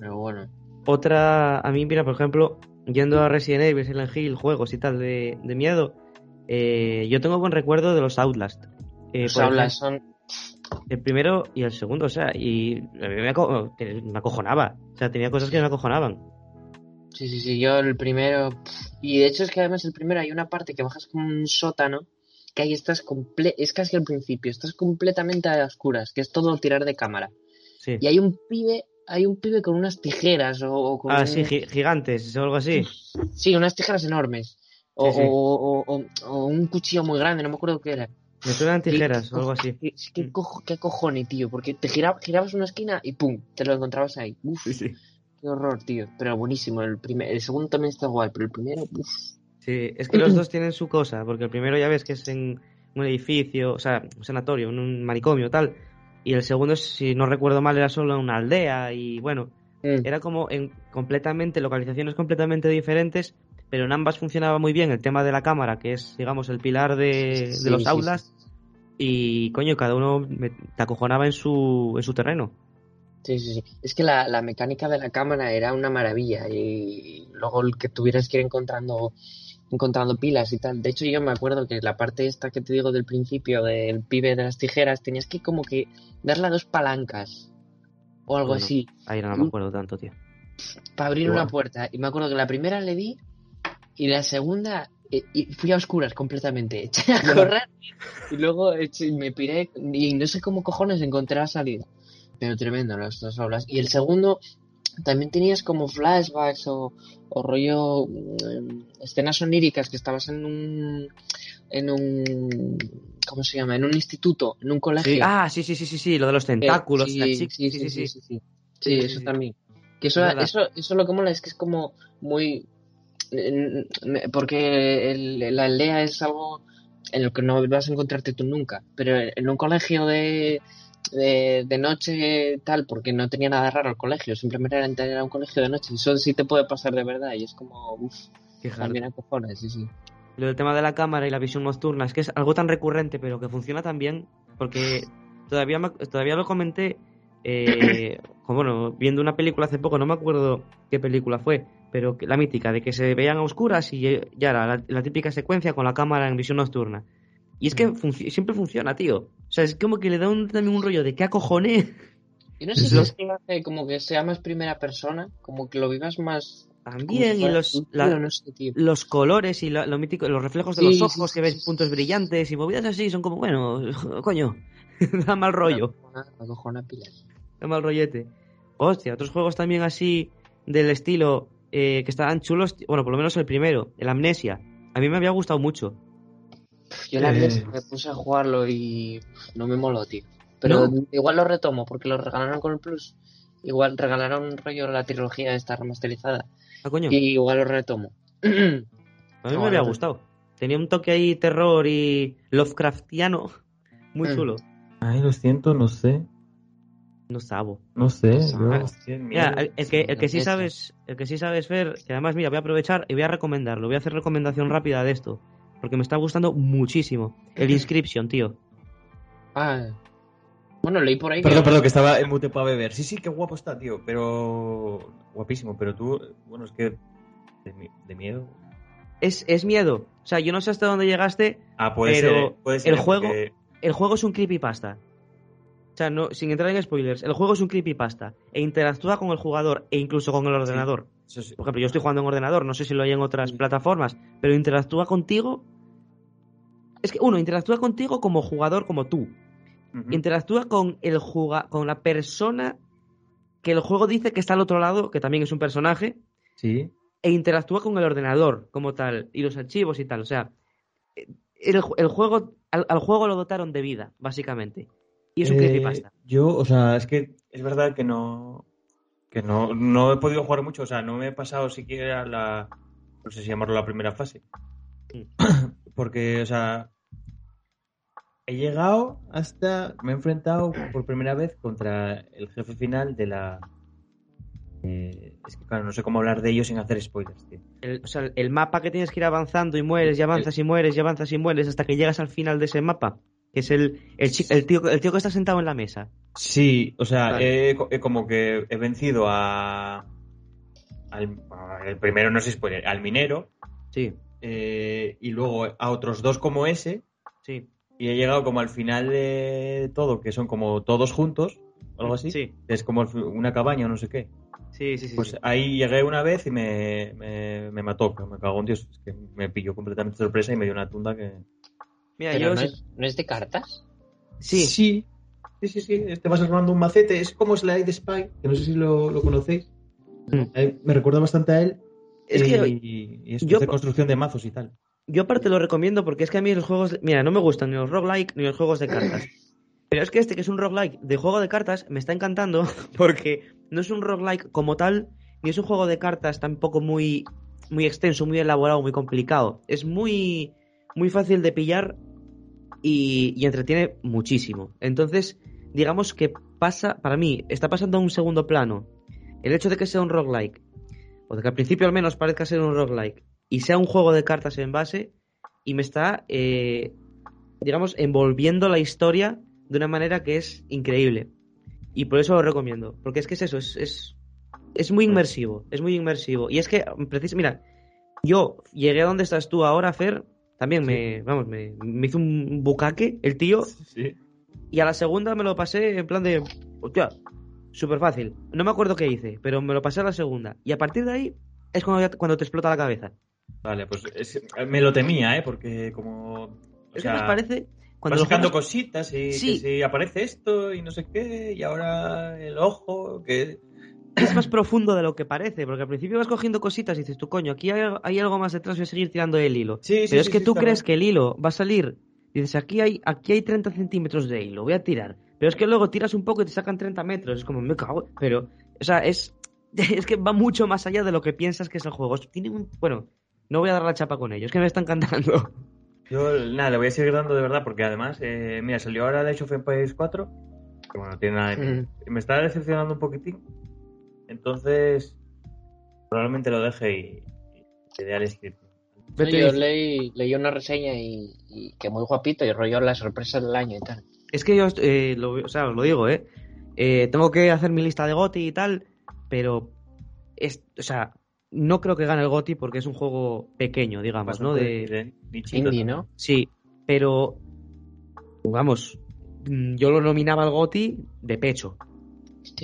Pero bueno. Otra, a mí, mira, por ejemplo, yendo a Resident Evil, Silent Hill, juegos y tal de, de miedo, eh, yo tengo buen recuerdo de los Outlast. Eh, Los ejemplo, son. El primero y el segundo, o sea, y a mí me, aco- me acojonaba. O sea, tenía cosas que me acojonaban. Sí, sí, sí. Yo el primero. Y de hecho es que además el primero hay una parte que bajas como un sótano, que ahí estás comple es casi al principio, estás completamente a oscuras, que es todo tirar de cámara. Sí. Y hay un pibe, hay un pibe con unas tijeras o, o con Ah, un- sí, gi- gigantes o algo así. Sí, unas tijeras enormes. O, Sí, sí. o- o- o- o un cuchillo muy grande, no me acuerdo qué era. Me suenan tijeras o algo así. ¿Qué, qué, Mm. cojo- qué cojones, tío? Porque te gira- girabas una esquina y ¡pum! Te lo encontrabas ahí. Uf, qué horror, tío. Pero buenísimo. El, primer, el segundo también está guay, pero el primero, uf. Sí, es que los dos tienen su cosa, porque el primero ya ves que es en un edificio, o sea, un sanatorio, en un manicomio, tal. Y el segundo, si no recuerdo mal, era solo en una aldea y bueno, Mm. era como en completamente, localizaciones completamente diferentes, pero en ambas funcionaba muy bien el tema de la cámara, que es, digamos, el pilar de, los sí, aulas, sí. y coño, cada uno me- te acojonaba en su, en su terreno. Sí, sí, sí. Es que la, la mecánica de la cámara era una maravilla y luego el que tuvieras que ir encontrando, encontrando pilas y tal. De hecho, yo me acuerdo que la parte esta que te digo del principio del pibe de las tijeras, tenías que como que darle a dos palancas o algo Bueno. así Ahí no me acuerdo tanto, tío. para abrir Igual. una puerta. Y me acuerdo que la primera le di y la segunda eh, y fui a oscuras completamente. Eché a correr y luego eché- me piré y no sé cómo cojones encontré la salida. Pero tremendo las dos obras. Y el segundo también tenías como flashbacks o, o rollo mm, escenas oníricas que estabas en un en un ¿cómo se llama? en un instituto, en un colegio. Sí, Ah, sí, sí, sí, sí, sí, lo de los Eh, tentáculos, sí, la chica- sí, sí, sí, sí, sí. Eso también. Que eso, eso, eso lo que mola es que es como muy... mm, Porque el- la aldea es algo en lo que no vas a encontrarte tú nunca. Pero en un colegio de, de, de noche tal, porque no tenía nada raro el colegio, simplemente era, era un colegio de noche. Eso sí te puede pasar de verdad y es como... Uf, Fíjate. también a cojones, sí, sí. Lo del tema de la cámara y la visión nocturna es que es algo tan recurrente, pero que funciona tan bien, porque todavía, me- todavía lo comenté, eh, como, bueno, viendo una película hace poco, no me acuerdo qué película fue, pero que- la mítica, de que se veían a oscuras y ya era la, la típica secuencia con la cámara en visión nocturna. Y es que funci- siempre funciona, tío. O sea, es como que le da un- también un rollo de qué acojones. Y no sé si es que lo hace como que sea más primera persona, como que lo vivas más... También, y los, la- no sé, los colores y lo, lo mítico, los reflejos de Sí, los ojos, sí, que ves sí, puntos brillantes y movidas así, son como, bueno, coño, da mal rollo. Acojona- acojona pilas. Qué mal rollete. Hostia, otros juegos también así del estilo eh, que estaban chulos, bueno, por lo menos el primero, el Amnesia. A mí me había gustado mucho. Yo la Eh. me puse a jugarlo y no me moló, tío. Pero ¿No? igual lo retomo porque lo regalaron con el Plus. Igual regalaron un rollo la trilogía esta remasterizada. Ah, coño, Y igual lo retomo. a mí no, me había gustado. Tenía un toque ahí terror y Lovecraftiano. Muy Mm. chulo. Ay, lo siento, no sé. No sabo. No sé. No Mira, el, el que, el que sí sabes, el que sí sabes ver, que además, mira, voy a aprovechar y voy a recomendarlo. Voy a hacer recomendación rápida de esto. Porque me está gustando muchísimo. El Inscription, tío. Ah. Bueno, leí por ahí Perdón, que... perdón, que estaba en mute para beber. Sí, sí, qué guapo está, tío. Pero. Guapísimo, pero tú. Bueno, es que. De, mi- de miedo. Es, es miedo. O sea, yo no sé hasta dónde llegaste. Ah, puede Pero ser. Puede ser el juego- porque- El juego es un creepypasta. O sea, no, sin entrar en spoilers, el juego es un creepypasta. E interactúa con el jugador e incluso con el ordenador. Sí. Por ejemplo, yo estoy jugando en ordenador, no sé si lo hay en otras plataformas, pero interactúa contigo. Es que, uno, interactúa contigo como jugador, como tú. Interactúa con el juga con la persona que el juego dice que está al otro lado, que también es un personaje, Sí. e interactúa con el ordenador como tal, y los archivos y tal. O sea, el, el juego, al, al juego lo dotaron de vida, básicamente. Y es un Eh, creepypasta. Yo, o sea, es que es verdad que no. Que no, no he podido jugar mucho, o sea, no me he pasado siquiera la. No sé si llamarlo la primera fase. Porque, o sea. He llegado hasta. Me he enfrentado por primera vez contra el jefe final de la. eh, es que, claro, no sé cómo hablar de ellos sin hacer spoilers, tío. El, o sea, el mapa que tienes que ir avanzando y mueres y avanzas y mueres y avanzas y mueres hasta que llegas al final de ese mapa. Que es el, el tío, el tío que está sentado en la mesa. Sí, o sea, Vale. he, co- he como que he vencido a. Al, el primero no sé spoiler, al minero. Sí, eh, y luego a otros dos como ese. sí. Y he llegado como al final de todo, que son como todos juntos, o algo así. Sí. Es como una cabaña o no sé qué. Sí, sí, sí. Pues sí. ahí llegué una vez y me, me, me mató, me cagó en Dios. Es que me pilló completamente sorpresa y me dio una tunda que... Mira, Pero yo no sí- es, no es de cartas. sí, Sí, sí, sí, sí. Te vas armando un macete. Es como Slide Spy, que no sé si lo, lo conocéis. Mm. Eh, me recuerda bastante a él. Es que y, y eso, yo- de construcción de mazos y tal. Yo aparte lo recomiendo porque es que a mí los juegos... Mira, no me gustan ni los roguelike ni los juegos de cartas. Pero es que este, que es un roguelike de juego de cartas, me está encantando porque no es un roguelike como tal, ni es un juego de cartas tampoco muy, muy extenso, muy elaborado, muy complicado. Es muy, muy fácil de pillar y, entretiene muchísimo. Entonces, digamos que pasa, para mí, está pasando a un segundo plano el hecho de que sea un roguelike, o de que al principio al menos parezca ser un roguelike, y sea un juego de cartas en base, y me está, eh, digamos, envolviendo la historia de una manera que es increíble. Y por eso lo recomiendo, porque es que es eso, es, es, es muy inmersivo, es muy inmersivo. Y es que, precis- mira, yo llegué a donde estás tú ahora, Fer, también me, vamos, me, me hizo un bucaque el tío, Sí. y a la segunda me lo pasé en plan de. Hostia, súper fácil. No me acuerdo qué hice, pero me lo pasé a la segunda. Y a partir de ahí es cuando, ya- cuando te explota la cabeza. Vale, pues es- me lo temía, ¿eh? Porque como... o Es sea, que nos parece. Cuando vas juegas- cositas y Sí. que si aparece esto y no sé qué, y ahora el ojo, que... es más profundo de lo que parece, porque al principio vas cogiendo cositas y dices, tú coño, aquí hay, hay algo más detrás, voy a seguir tirando el hilo. Sí, sí, Pero es sí, que sí, tú crees que el hilo va a salir, dices, aquí hay, aquí hay 30 centímetros de hilo, voy a tirar. Pero es que luego tiras un poco y te sacan 30 metros, es como, me cago. Pero, o sea, es, es que va mucho más allá de lo que piensas que es el juego. Tiene un, bueno, no voy a dar la chapa con ellos, es que me están cantando. Yo, nada, le voy a seguir dando de verdad, porque además, eh, mira, salió ahora el Age of Empires 4, que bueno, no tiene nada de Mm. Me está decepcionando un poquitín. Entonces, probablemente lo deje y, y le dé al script. Vete yo leí, leí una reseña y, y que muy guapito y rollo la sorpresa del año y tal. Es que yo, eh, lo, o sea, os lo digo, ¿eh? Eh, Tengo que hacer mi lista de GOTI y tal, pero, es, o sea, no creo que gane el GOTI porque es un juego pequeño, digamos, ¿no? De, de Indie. ¿no? sí, pero, vamos, yo lo nominaba al GOTI de pecho.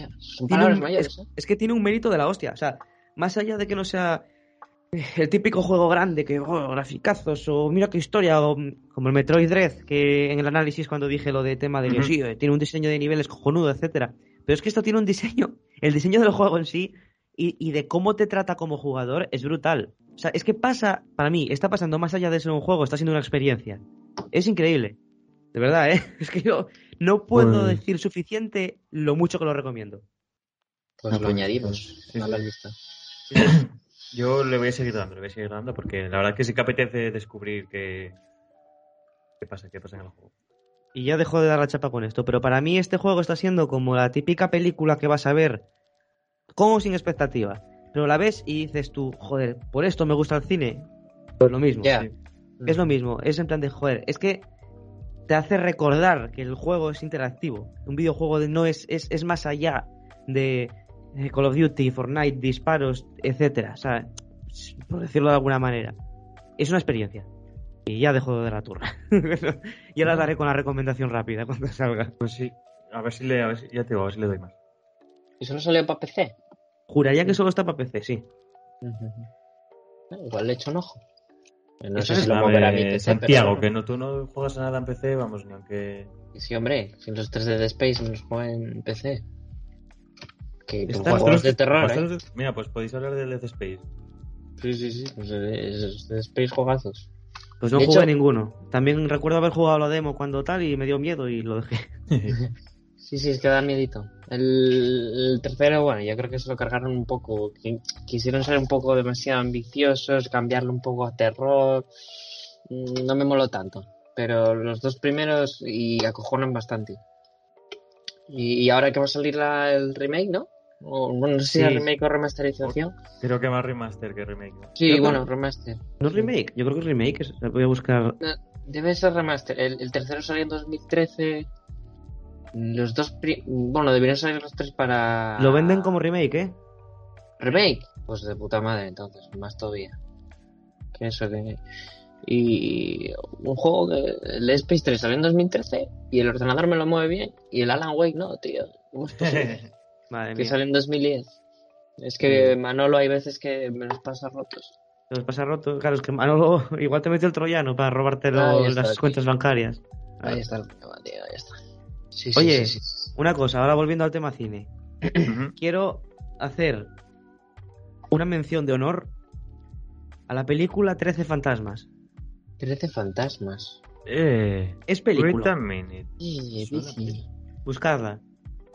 Hostia, son Tiene palabras un- mayores, ¿eh? Es que tiene un mérito de la hostia, o sea, más allá de que no sea el típico juego grande que, oh, graficazos, o mira qué historia, o como el Metroid Dread, que en el análisis cuando dije lo de tema de que sí, eh, tiene un diseño de niveles cojonudo, etcétera. Pero es que esto tiene un diseño, el diseño del juego en sí, y, y de cómo te trata como jugador es brutal. O sea, es que pasa, para mí, está pasando más allá de ser un juego, está siendo una experiencia. Es increíble. De verdad, ¿eh? Es que yo no puedo Pues- decir suficiente lo mucho que lo recomiendo. Pues Ah, lo pues, añadimos sí, a la sí. lista. Yo le voy a seguir dando, le voy a seguir dando, porque la verdad que sí que apetece descubrir qué, qué pasa, qué pasa en el juego. Y ya dejo de dar la chapa con esto, pero para mí este juego está siendo como la típica película que vas a ver con o sin expectativa. Pero la ves y dices tú, joder, por esto me gusta el cine. Pues lo mismo. Sí. Es lo mismo. Es en plan de, joder, es que te hace recordar que el juego es interactivo. Un videojuego de- no es, es, es más allá de eh, Call of Duty, Fortnite, disparos, etcétera. O sea, por decirlo de alguna manera. Es una experiencia. Y ya dejo de dar la turra. y ahora daré con la recomendación rápida cuando salga. Pues sí, a ver si le, a ver si- ya te digo, a ver si le doy más. ¿Y solo salió para PC? Juraría que solo está para PC, sí. Igual le echo un ojo. No Eso sé es si lo A moverá ver, mi PC, Santiago, pero- que no, tú no juegas nada en PC, vamos, ni aunque... Sí, hombre, si los 3 de Dead Space los juego en PC. Que Están juegos de terror, Pues ¿eh? Mira, pues podéis hablar de Dead Space. Sí, sí, sí. Pues, eh, esos Dead Space juegazos. Pues no De jugué hecho- ninguno. También recuerdo haber jugado la demo cuando tal y me dio miedo y lo dejé. Sí, sí, es que da miedito. El, el tercero, bueno, yo creo que se lo cargaron un poco. Qui- Quisieron ser un poco demasiado ambiciosos, cambiarlo un poco a terror. Mm, No me moló tanto. Pero los dos primeros y acojonan bastante. Y, y ahora que va a salir la- el remake, ¿no? O, bueno, no sé si Sí. remake o remasterización. Creo que más remaster que remake. ¿no? Sí, Creo que- bueno, remaster. ¿No es remake? Yo creo que es remake. Voy a buscar. Debe ser remaster. El, el tercero salió en 2013. Los dos, pri- bueno, deberían salir los tres para. Lo venden como remake, ¿eh? remake. Pues de puta madre, entonces, más todavía. Que eso que. Y un juego que. El Space 3 salió en 2013 y el ordenador me lo mueve bien. Y el Alan Wake no, tío. ¿Cómo es posible? Madre que mía. sale en 2010. Es que Manolo hay veces que me los pasa rotos. Te los pasa roto. Claro, es que Manolo igual te metió el troyano para robarte está, las cuentas bancarias. Ahí está el problema, tío, ahí está. Sí, sí, Oye, sí, sí. una cosa, ahora volviendo al tema cine. Quiero hacer una mención de honor a la película 13 fantasmas. 13 fantasmas. Eh, Es wait a película. minute. Eh. Buscadla.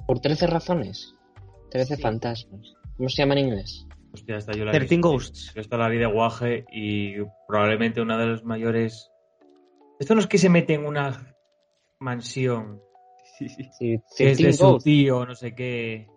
Por 13 razones. 13 Sí. fantasmas. ¿Cómo se llama en inglés? Hostia, esta yo la he 13 visto, tío. Ghosts. Yo esta la vi de guaje y probablemente una de las mayores... Esto no es que se mete en una mansión Sí, que es de 13 su tío, no sé qué,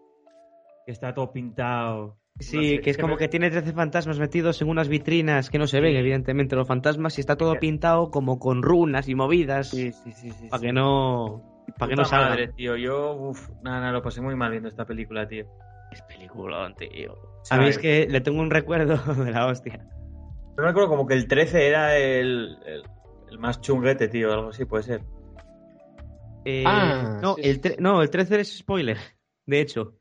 que está todo pintado. Sí, No sé, que es como que tiene 13 fantasmas metidos en unas vitrinas que no se ven, evidentemente, los fantasmas, y está todo Sí. pintado como con runas y movidas Sí, sí, sí, sí. para sí. que no para que no Puta salgan. madre, tío. Yo, uff, nada, nada, lo pasé muy mal viendo esta película, tío. Es peliculón, tío. A ¿Sabes? mí es que le tengo un recuerdo de la hostia. Yo me acuerdo como que el 13 era el, el, el más chunguete, tío, algo así puede ser. Eh, Ah, no, sí, el sí. tre- no, el 13 es spoiler, de hecho.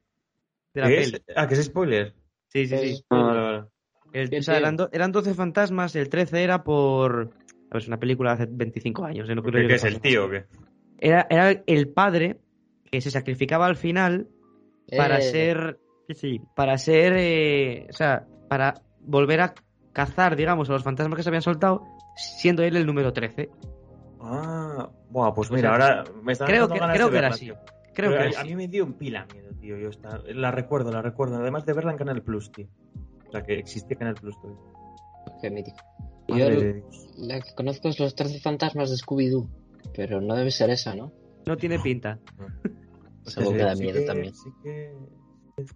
De la ¿Qué peli. es? Ah, que es spoiler. Sí, sí, sí. Es- Ah. El- o sea, eran, do- eran 12 fantasmas, el 13 era por... A ver, es una película de hace 25 años. eh, no creo ¿Qué, yo qué que es el tío o qué? Era, era el padre que se sacrificaba al final para Eh, ser... Sí, sí, para ser... eh, o sea, para volver a cazar, digamos, a los fantasmas que se habían soltado, siendo él el número 13. Ah, buah, pues O mira, sea, ahora me está creo dando que- creo que era así. tío. Creo Pero que a, era a así. mí me dio un pila miedo, tío. Yo esta, la recuerdo, la recuerdo. Además de verla en Canal Plus, tío. O sea, que existía Canal Plus, tío. Qué mítico. Madre Yo la que conozco es los 13 fantasmas de Scooby-Doo. Pero no debe ser esa, ¿no? No tiene pinta. Algo que da Sí miedo que- también. sí que-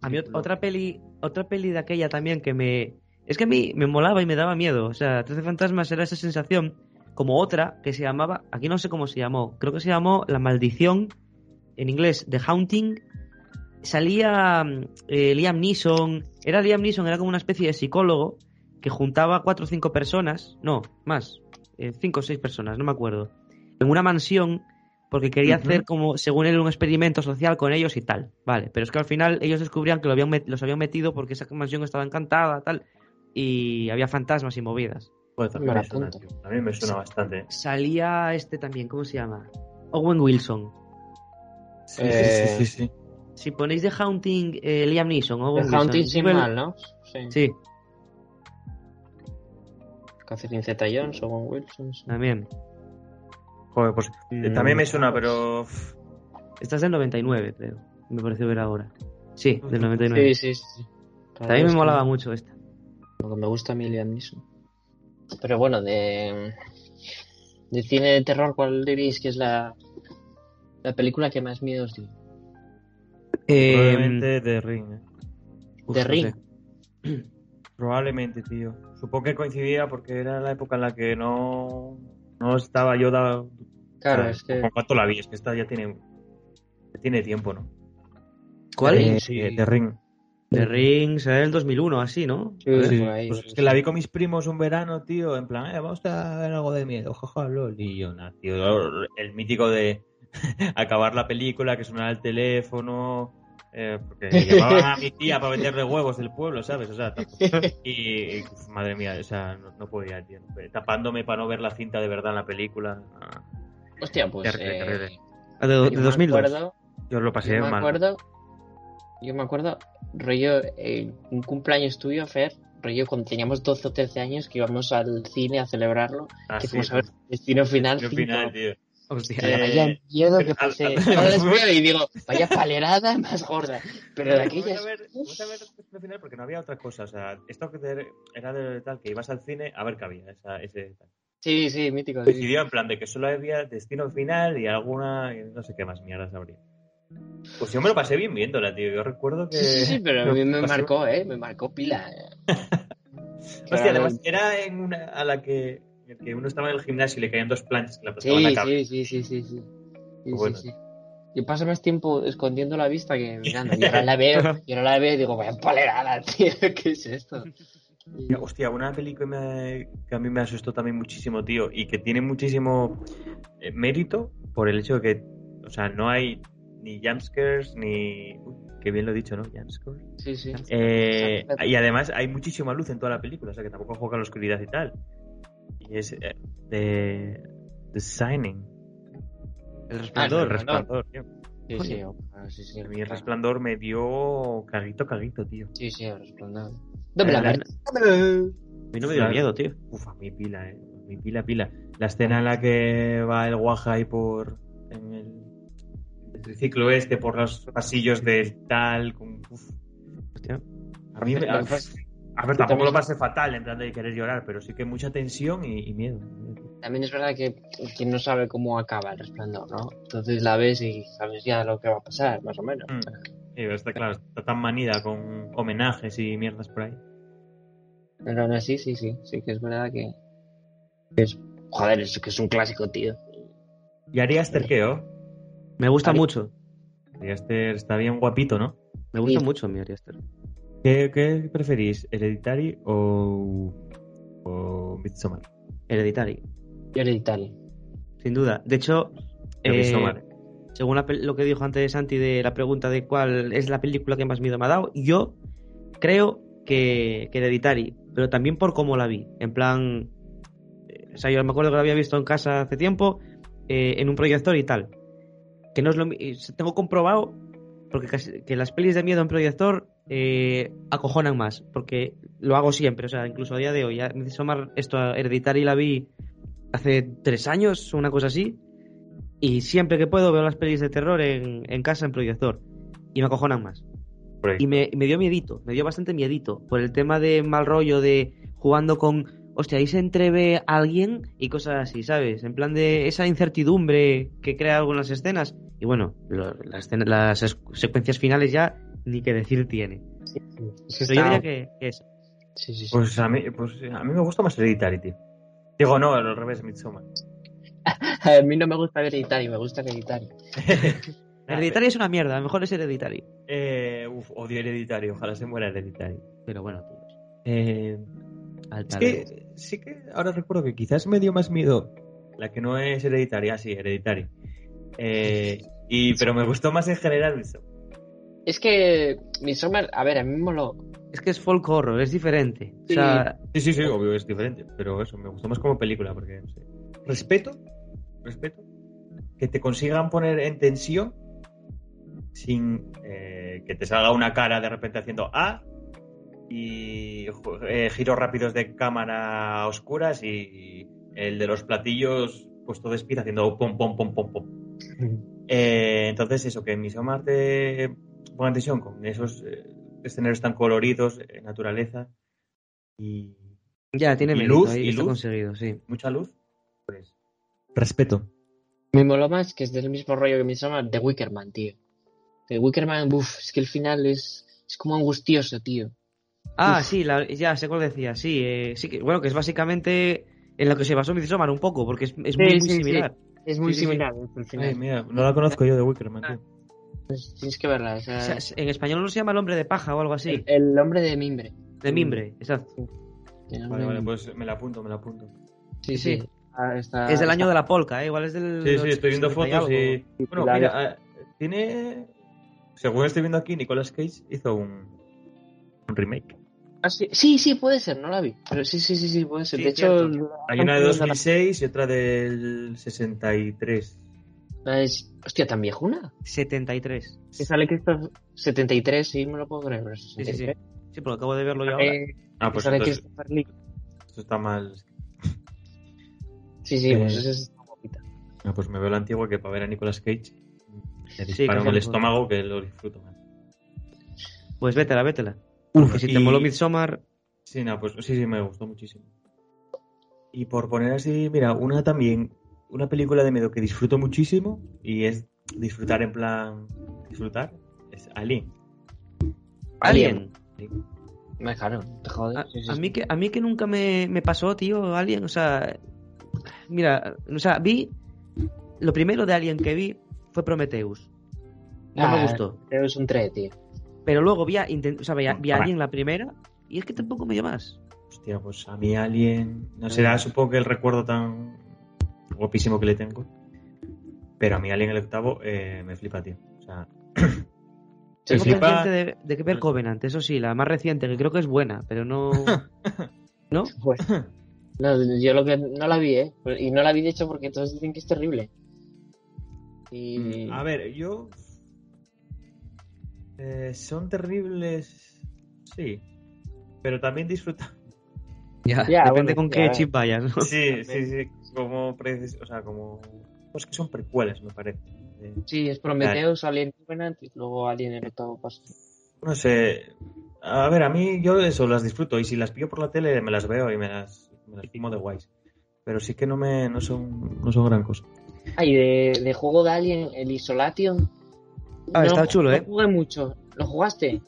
A mí ot- otra peli, otra peli de aquella también que me... Es que a mí me molaba y me daba miedo. O sea, 13 fantasmas era esa sensación como otra que se llamaba, aquí no sé cómo se llamó, creo que se llamó La Maldición, en inglés, The Haunting. Salía mm, eh, Liam Neeson, era Liam Neeson, era como una especie de psicólogo que juntaba cuatro o cinco personas, no, más, eh, cinco o seis personas, no me acuerdo, en una mansión porque quería hacer como, según él, un experimento social con ellos y tal. Vale, pero es que al final ellos descubrían que lo habían los habían metido porque esa mansión estaba encantada, tal, y había fantasmas y movidas. También Me suena. A mí me suena bastante. Salía este también, ¿cómo se llama? Owen Wilson. Sí, Eh, sí, sí, sí. Si ponéis The Haunting, eh, Liam Neeson, Owen El Wilson. Haunting sin Google- mal, ¿no? Sí. Sí, Catherine Zeta-Jones, Owen Wilson. sí. también. Joder, pues eh, también me suena, pero. Esta es del 99, creo. Me pareció ver ahora. Sí, del 99. Sí, sí, sí. sí. También me molaba mucho esta. Lo que me gusta a mí Liam Neeson. Pero bueno, de, de cine de terror, ¿cuál diréis que es la, la película que más miedo os dio? Eh, Probablemente The Ring. eh. uf, The no Ring. sé. Probablemente, tío. Supongo que coincidía porque era la época en la que no, no estaba yo dado. Claro, ¿sabes? es que ¿Con cuánto la vi? Es que esta ya tiene, tiene tiempo, ¿no? ¿Cuál? Eh, Sí. The Ring. The Ring será del 2001, así, ¿no? Sí, Sí, por ahí, pues sí, es que la vi con mis primos un verano, tío, en plan, eh, vamos a ver algo de miedo, jaja, lol, y yo, nah, tío, el mítico de acabar la película, que sonara el teléfono, eh, porque llamaban a mi tía para venderle huevos del pueblo, ¿sabes? O sea, y, madre mía, o sea, no, no podía, tío, tapándome para no ver la cinta de verdad en la película, ah, Hostia, pues. Terrible, eh, terrible. Ah, De, yo de me 2002. acuerdo- yo lo pasé yo me mal. acuerdo. Yo me acuerdo, rollo, eh, un cumpleaños tuyo, Fer, rollo, cuando teníamos 12 o 13 años, que íbamos al cine a celebrarlo, Ah, que sí, fuimos a ver Destino Final. al cinco. final, tío. Hostia. Pero Eh, vaya miedo que pasé. al- Ahora les veo y digo, vaya palerada más gorda. Pero de Vamos aquellas. a ver, vamos a ver Destino final porque no había otra cosa. O sea, esto que te- era de tal que ibas al cine a ver qué había. Esa, ese, tal. Sí, sí, mítico. sí. Decidió en plan de que solo había destino final y alguna. no sé qué más mierdas habría. Pues yo me lo pasé bien viéndola, tío. Yo recuerdo que. Sí, sí, pero a mí me pasé- marcó, ¿eh? Me marcó pila. Hostia, Claro. además era en una a la que, que uno estaba en el gimnasio y le caían dos planchas que la Sí, cabeza. sí, sí, sí, sí, sí. Sí, Bueno. sí. Yo paso más tiempo escondiendo la vista que mirando. Y ahora la veo, y ahora la veo y digo, vaya palerada, tío, ¿qué es esto? Hostia, una película me- que a mí me asustó también muchísimo, tío, y que tiene muchísimo eh, mérito por el hecho de que, o sea, no hay ni jumpscares ni... Uy, que bien lo he dicho, ¿no? Janscore. Sí, sí. Eh, y además hay muchísima luz en toda la película, o sea que tampoco juega a la oscuridad y tal. Y es eh, de The Signing. El Ah, resplandor. El resplandor, tío. Sí, sí, ah, sí, sí. A mí el resplandor me dio caguito, caguito, tío. Sí, sí, el resplandor. Eh, Dóblame. A mí no me dio miedo, tío. Uf, a mi pila, eh. A mi pila, pila. La escena en la que va el guaja ahí por. en el, el triciclo este, por los pasillos del tal. Con, uf. Hostia. A mí me. A, a ver, tampoco también- lo pasé fatal en plan de querer llorar, pero sí que mucha tensión y, y miedo. También es verdad que, que no sabe cómo acaba el resplandor, ¿no? Entonces la ves y sabes ya lo que va a pasar, más o menos. Mm. Sí, pero está claro, está tan manida con homenajes y mierdas por ahí. Pero aún así, sí, sí, sí que es verdad que que es... Joder, es que es un clásico, tío. Y ¿qué, oh? Me gusta Ari- mucho. Ari Aster está bien guapito, ¿no? Me gusta Sí. mucho mi Ari Aster. ¿Qué, qué preferís, Hereditary o, o Midsommar? Hereditary, Yo hereditario. sin duda. De hecho, eh, Midsommar. según la lo que dijo antes Santi de la pregunta de cuál es la película que más miedo me ha dado, yo creo que, que Hereditary, pero también por cómo la vi. En plan, eh, o sea, yo me acuerdo que la había visto en casa hace tiempo, eh, en un proyector y tal. Que no es lo y Tengo comprobado, porque casi- que las pelis de miedo en proyector eh, acojonan más, porque lo hago siempre, o sea, incluso a día de hoy. Ya, Midsommar, esto, Hereditary la vi hace tres años, una cosa así. Y siempre que puedo veo las pelis de terror en, en casa en proyector. Y me acojonan más. Y me, me dio miedito, me dio bastante miedito. Por el tema de mal rollo de jugando con. Hostia, ahí se entreve alguien y cosas así, ¿sabes? En plan de esa incertidumbre que crea algunas escenas. Y bueno, lo- las, escena- las es- secuencias finales ya ni que decir tiene. Pero yo diría que, que es. Sí, sí, sí. Pues a mí, pues a mí me gusta más Hereditary, tío. Digo, no, al revés, Midsommar. A mí no me gusta hereditario, me gusta hereditario. Hereditary es una mierda, mejor es Hereditary. Eh, uf, odio Hereditary, ojalá se muera Hereditary. Pero bueno, tío. Eh, al es que sí que ahora recuerdo que quizás me dio más miedo la que no es Hereditary, ah, sí, Hereditary. Eh, y, pero me gustó más en general Midsommar. Es que Midsommar, a ver, a mí me moló. Es que es folk horror, es diferente. O Sí. sea, Sí, sí, sí, obvio, es diferente. Pero eso, me gustó más como película, porque no sé. Respeto, respeto, que te consigan poner en tensión sin eh, que te salga una cara de repente haciendo A y eh, giros rápidos de cámara a oscuras y el de los platillos pues todo despida haciendo pom pom pom pom pom. Eh, entonces eso, que en Midsommar te pongan tensión con esos eh, escenarios tan coloridos, eh, naturaleza y ya tiene ¿Y mérito, luz? ahí ¿Y luz? conseguido, sí. mucha luz, pues respeto. Me moló más que es del mismo rollo que Midsommar, de Wickerman, tío. De Wickerman, uff, es que el final es, es como angustioso, tío. Ah, Uf. sí, la- ya sé cuál decía, sí, eh, sí que, bueno, que es básicamente en lo que se basó Midsommar un poco, porque es, es muy, Sí, muy sí, similar. Es muy Sí, sí, sí. similar el final. Ay, mira, no la conozco yo de Wickerman, tío. Pues tienes que verla. o sea, O sea, es- en español no se llama el hombre de paja o algo así, el, el hombre de mimbre. de mimbre, exacto. Vale, vale, pues me la apunto, me la apunto. Sí, sí. sí. Ah, está- es del año está- de la polca, ¿eh? igual es del... Sí, sí, estoy viendo 80 fotos y... algo. Bueno, mira, ah, tiene... Según estoy viendo aquí, Nicolas Cage hizo un, un remake. Ah, sí, sí, sí, puede ser, no la vi. Pero sí, sí, sí, sí, puede ser. Sí, de hecho, Hay una de la- 2006 y otra del 63. la es- Hostia, ¿tan viejuna? 73. Que sale que esto 73, sí, me lo puedo creer. pero Sí, sí, sí. 63. Sí, porque acabo de verlo yo ahora. Eh, Ah, que pues sale entonces, Christopher Lee. esto está mal. Sí, sí, Eh, pues esa es una guapita. Ah, pues me veo la antigua que para ver a Nicolas Cage le Sí, disparo que en el sí. estómago que lo disfruto más. Pues vétela, vétela. Uf, que si y- te moló Midsommar, Sí, no, pues sí, sí, me gustó muchísimo. Y por poner así, mira, una también, una película de miedo que disfruto muchísimo y es disfrutar en plan, disfrutar, es Alien. Alien. Me claro, te jodes. A, sí, sí, a sí. mí que, a mí que nunca me, me pasó, tío, Alien. O sea, mira, o sea, vi. Lo primero de Alien que vi fue Prometheus. No Ah, me gustó. Pero es un 3, tío. Pero luego vi a, intent- o sea, vi a, vi a Para. Alien la primera y es que tampoco me dio más. Hostia, pues a mí Alien, no será supongo que el recuerdo tan guapísimo que le tengo, pero a mí Alien el octavo eh, me flipa, tío. O sea, Tengo flipa- pendiente de, de que ver Covenant, eso sí, la más reciente, que creo que es buena, pero no... ¿No? Pues, no, yo lo que no la vi, ¿eh? Y no la vi de hecho porque todos dicen que es terrible. Y... A ver, yo. Eh, son terribles. Sí. Pero también disfrutan. Ya, Ya, depende bueno, con ya, qué chip vayas, ¿no? Sí, sí, sí. Como. O sea, como. Pues que son precuelas, me parece. Eh, Sí, es Prometheus, Alien Covenant y luego Alien el octavo paso. No sé. A ver, a mí yo eso las disfruto. Y si las pillo por la tele, me las veo y me las, me las fumo de guays. Pero sí que no me no son, no son gran cosa. Ah, y de, de juego de Alien, el Isolation. Ah, está lo- chulo, no ¿eh? jugué mucho. ¿Lo jugaste?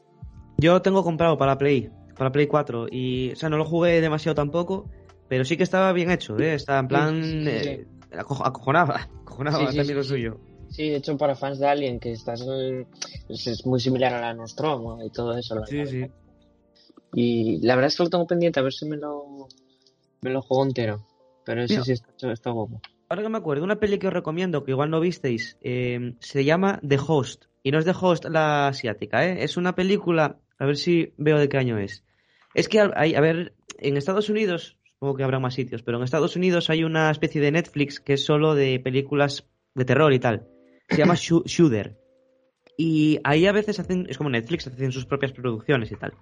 Yo tengo comprado para Play, para Play 4, y, o sea, no lo jugué demasiado tampoco, pero sí que estaba bien hecho, ¿eh? Está en plan... Sí, sí, sí, sí. eh, aco- acojonaba, acojonaba también lo suyo. Sí, de hecho para fans de Alien, que estás en- es, muy similar a la Nostromo y todo eso. la Sí, verdad. sí. Y la verdad es que lo tengo pendiente, a ver si me lo, me lo juego entero. Pero sí, Mira. sí, está, está guapo. Ahora que me acuerdo, una peli que os recomiendo, que igual no visteis, eh, se llama The Host. Y no es The Host la asiática, ¿eh? Es una película, a ver si veo de qué año es. Es que, hay, a ver, en Estados Unidos, supongo que habrá más sitios, pero en Estados Unidos hay una especie de Netflix que es solo de películas de terror y tal. Se llama Shudder. Y ahí a veces hacen, es como Netflix, hacen sus propias producciones y tal.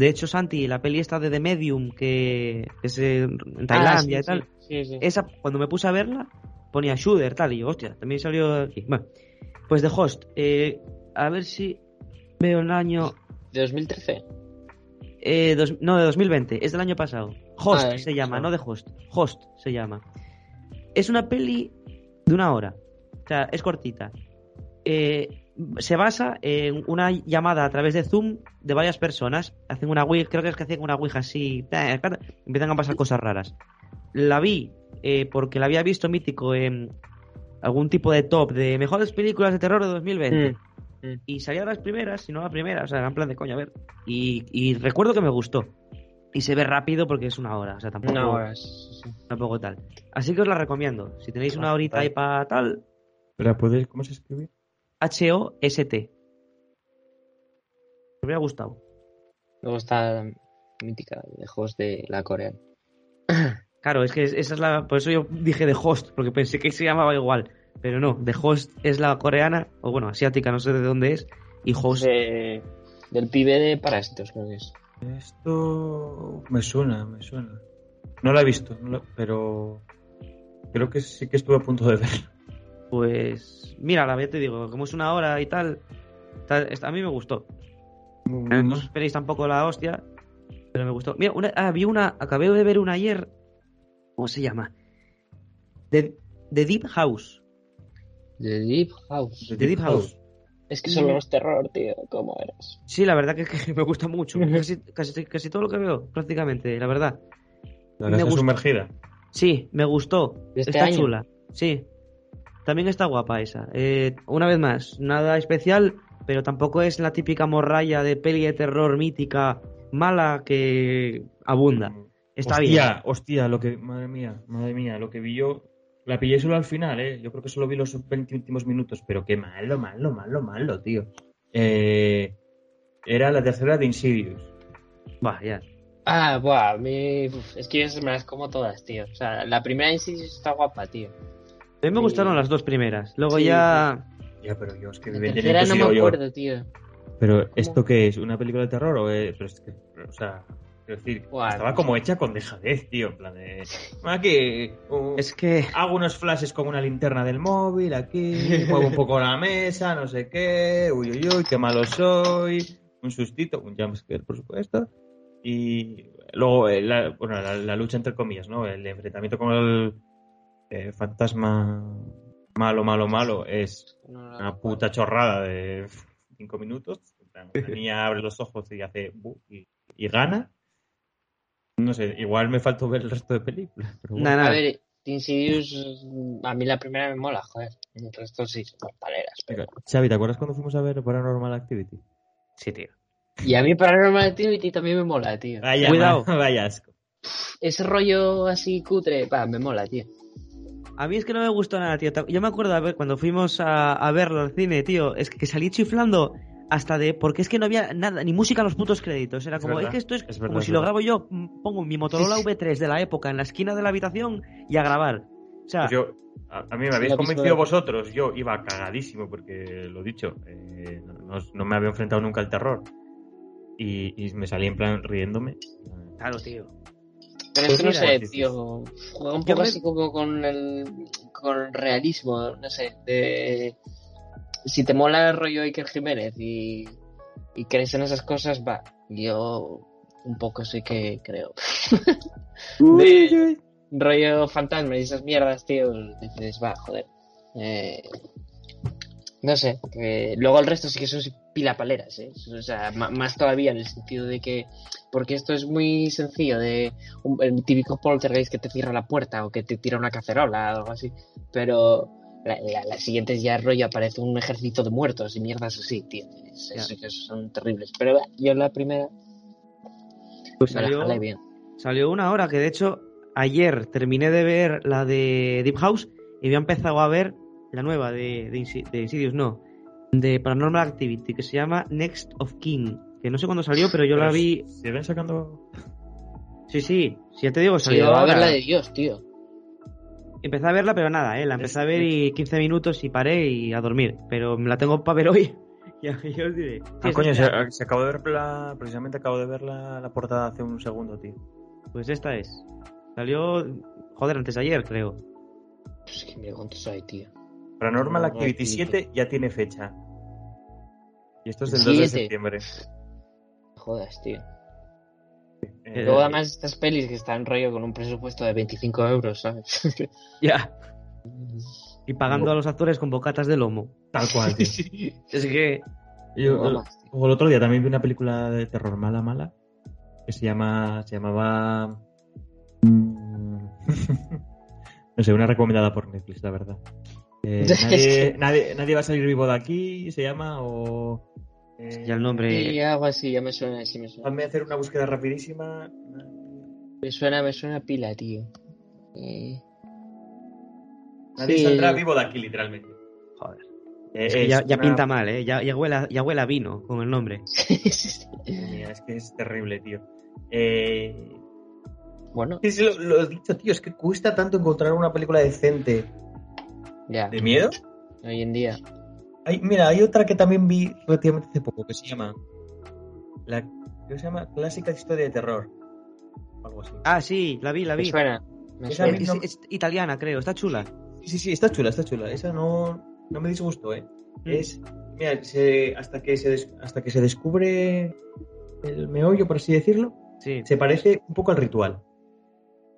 De hecho, Santi, la peli esta de The Medium, que es en en Tailandia Ah, y tal, Sí, sí. esa, cuando me puse a verla, ponía Shooter, tal, y yo, hostia, también salió aquí. Bueno, pues The Host, eh, a ver si veo el año, ¿De 2013? eh, dos- no, de 2020, es del año pasado. Host Ah, se llama, no de Host, Host se llama. Es una peli de una hora, o sea, es cortita. Eh, se basa en una llamada a través de Zoom de varias personas. Hacen una Ouija, creo que es que hacen una Ouija así. eh, Empiezan a pasar cosas raras. La vi eh, porque la había visto mítico en algún tipo de top de mejores películas de terror de 2020. Mm, mm. Y salía las primeras, si no la primera, o sea, era en plan de coño, a ver. Y, y recuerdo que me gustó. Y se ve rápido porque es una hora, o sea, tampoco, Una hora, sí, sí. tampoco tal. Así que os la recomiendo. Si tenéis una horita ahí para tal, Pero puedes, ¿cómo se escribe? H-O-S-T. Me hubiera gustado. Luego está la mítica de juegos de la coreana. Claro, es que es- esa es la. Por eso yo dije The Host, porque pensé que se llamaba igual. Pero no, The Host es la coreana, o bueno, asiática, no sé de dónde es. Y Host. De- del pibe de Parásitos, creo que es. Esto me suena, me suena. No la he visto, no la- pero creo que sí que estuve a punto de verla. Pues. Mira, la verdad te digo, como es una hora y tal. a mí me gustó. No os esperéis tampoco la hostia, pero me gustó. Mira, una, ah, vi una, acabé de ver una ayer. ¿Cómo se llama? The, The Deep House. The Deep House. The Deep House. Es que solo es terror, tío. ¿Cómo eres? Sí, la verdad que, que me gusta mucho. Casi, casi, casi todo lo que veo, prácticamente, la verdad. La Me sumergida. Sí, me gustó. ¿De este está año? chula. Sí. También está guapa esa. Eh, una vez más, nada especial, pero tampoco es la típica morralla de peli de terror mítica mala que abunda. Está hostia, bien. hostia, lo que. Madre mía, madre mía, lo que vi yo. La pillé solo al final, ¿eh? Yo creo que solo vi los 20 últimos minutos, pero qué malo, malo, malo, malo, tío. Eh, era la tercera de Insidious. Va, ya. Ah, buah, a mí... uf, es que yo me las como todas, tío. O sea, la primera sí está guapa, tío. A mí me gustaron las dos primeras. Luego Sí, ya. Ya, pero yo es que La evidentemente tercera no me yo. acuerdo, tío. Pero, ¿esto qué es? ¿Una película de terror o es.? Pero es que, o sea, quiero decir, estaba como hecha con dejadez, tío. En plan de. Aquí. uh, Es que. Hago unos flashes con una linterna del móvil, aquí, muevo un poco la mesa, no sé qué, uy, uy, uy, qué malo soy, un sustito, un jumpscare, por supuesto, y luego eh, la, bueno, la, la lucha entre comillas, ¿no? El enfrentamiento con el eh, fantasma malo, malo, malo es una puta chorrada de cinco minutos. La niña abre los ojos y hace bu y, y gana. No sé, igual me faltó ver el resto de películas. Pero bueno. Nada, nada. A ver, Insidious, a mí la primera me mola, joder. El resto sí son paleras. Pero... Xavi, ¿te acuerdas cuando fuimos a ver Paranormal Activity? Sí, tío. Y a mí Paranormal Activity también me mola, tío. Vaya, Cuidado. ma- vaya asco. Ese rollo así cutre, pa, me mola, tío. A mí es que no me gustó nada, tío. Yo me acuerdo a ver, cuando fuimos a, a verlo al cine, tío. Es que, que salí chiflando hasta de. Porque es que no había nada, ni música en los putos créditos. Era Es como, verdad, es que esto es, es verdad, como es si lo grabo yo, pongo mi Motorola V3 de la época en la esquina de la habitación y a grabar. O sea, Pues yo, a, a mí me habéis convencido vosotros. Yo iba cagadísimo porque, lo dicho, eh, no, no- no me había enfrentado nunca al terror. Y, y me salí en plan riéndome. claro, tío. Pero es que no sé, tío. Juega un poco así como con el, con el realismo, no sé. De, si te mola el rollo Iker Jiménez y, y crees en esas cosas, va. Yo un poco sí que creo. De- rollo fantasma y esas mierdas, tío. Dices, va, joder. Eh, no sé. que luego el resto sí que son pilapaleras, ¿eh? O sea, más todavía en el sentido de que. Porque esto es muy sencillo, de un- el típico poltergeist que te cierra la puerta o que te tira una cacerola o algo así. Pero la, la, la siguiente ya rollo aparece un ejército de muertos y mierdas así, tío. Es- es- son terribles. Pero yo la primera Pues me salió, jalé bien. salió una hora que de hecho ayer terminé de ver la de Deep House y había empezado a ver la nueva de, de, Insi- de Insidious, no, de Paranormal Activity, que se llama Next of King. Que no sé cuándo salió, pero yo la vi. ¿Siguen sacando.? Sí, sí, sí, ya te digo, Sí, salió va a ver la de Dios, tío. Empecé a verla, pero nada, ¿eh? La empecé Es- a ver y 15 minutos y paré y a dormir. Pero me la tengo para ver hoy. Ya, ya os diré. Sí, Ah, es coño, se, esta. se acabo de ver la. Precisamente acabo de ver la, la portada hace un segundo, tío. Pues esta es. Salió, joder, antes de ayer, creo. Pues que mira cuántos hay, tío. Paranormal No, Activity no, 7 ya tiene fecha. Y esto es del 2 de septiembre. Jodas, tío. Eh, Luego además estas pelis que están rollo con un presupuesto de 25 euros, ¿sabes? Ya. Y pagando a los actores con bocatas de lomo. Tal cual, tío. Es que. Yo, No el otro día también vi una película de terror mala, mala, que se llama, se llamaba, mm, no sé, una recomendada por Netflix, la verdad. Eh, Es nadie, nadie, nadie va a salir vivo de aquí, se llama, o... eh, Ya el nombre. Sí, algo así, ya me suena, sí me suena. Hazme hacer una búsqueda rapidísima. Me suena, me suena pila, tío. Eh, Nadie Sí. saldrá vivo de aquí, literalmente. Joder. Eh, Es que ya, es ya una- pinta mal, ¿eh? Ya, ya, huele, a- ya huele a vino con el nombre. Mira, Es que es terrible, tío. Eh, bueno, Sí, sí, lo, lo he dicho, tío, es que cuesta tanto encontrar una película decente. Ya, ¿De miedo? hoy en día. Hay, mira, hay otra que también vi relativamente hace poco, que se llama... La, que se llama Clásica Historia de Terror. o Algo así. Ah, sí, la vi, la Me vi. suena, me Es, italiana, creo. Está chula. Sí, sí, sí, está chula, está chula. Esa no, no me disgustó, ¿eh? Mm. Es, mira, se- hasta, que se des- hasta que se descubre el meollo, por así decirlo, Sí. se parece un poco al ritual.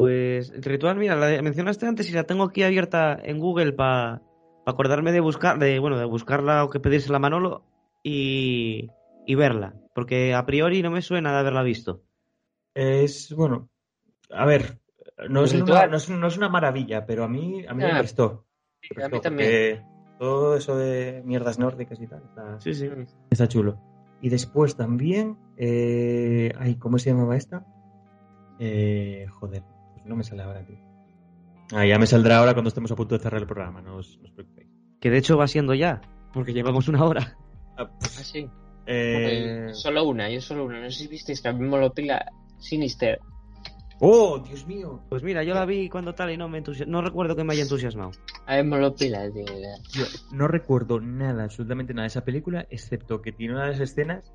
Pues el ritual, mira, la mencionaste antes y la tengo aquí abierta en Google para acordarme de buscar, de bueno, de buscarla o que pedírsela a Manolo y, y verla. Porque a priori no me suena de haberla visto. Es, bueno, a ver, no es, El una, ritual. no, es, no es una maravilla, pero a mí, a mí Ah, me prestó. Sí, Me a mí prestó, también. Todo eso de mierdas nórdicas y tal. Está, Sí, sí. está chulo. Y después también, eh, ay, ¿cómo se llamaba esta? Eh, joder, no me sale ahora, tío. Ah, ya me saldrá ahora cuando estemos a punto de cerrar el programa, no os, no os preocupéis. Que de hecho va siendo ya, porque llevamos una hora. Ah, Ah, sí. eh, solo una, yo solo una. No sé si visteis que a mí me lo pila Sinister. ¡Oh, Dios mío! Pues mira, yo la vi cuando tal y no me entusiasmó. No recuerdo que me haya entusiasmado. A mí me lo pila, tío. ya. Yo no recuerdo nada, absolutamente nada de esa película, excepto que tiene una de las escenas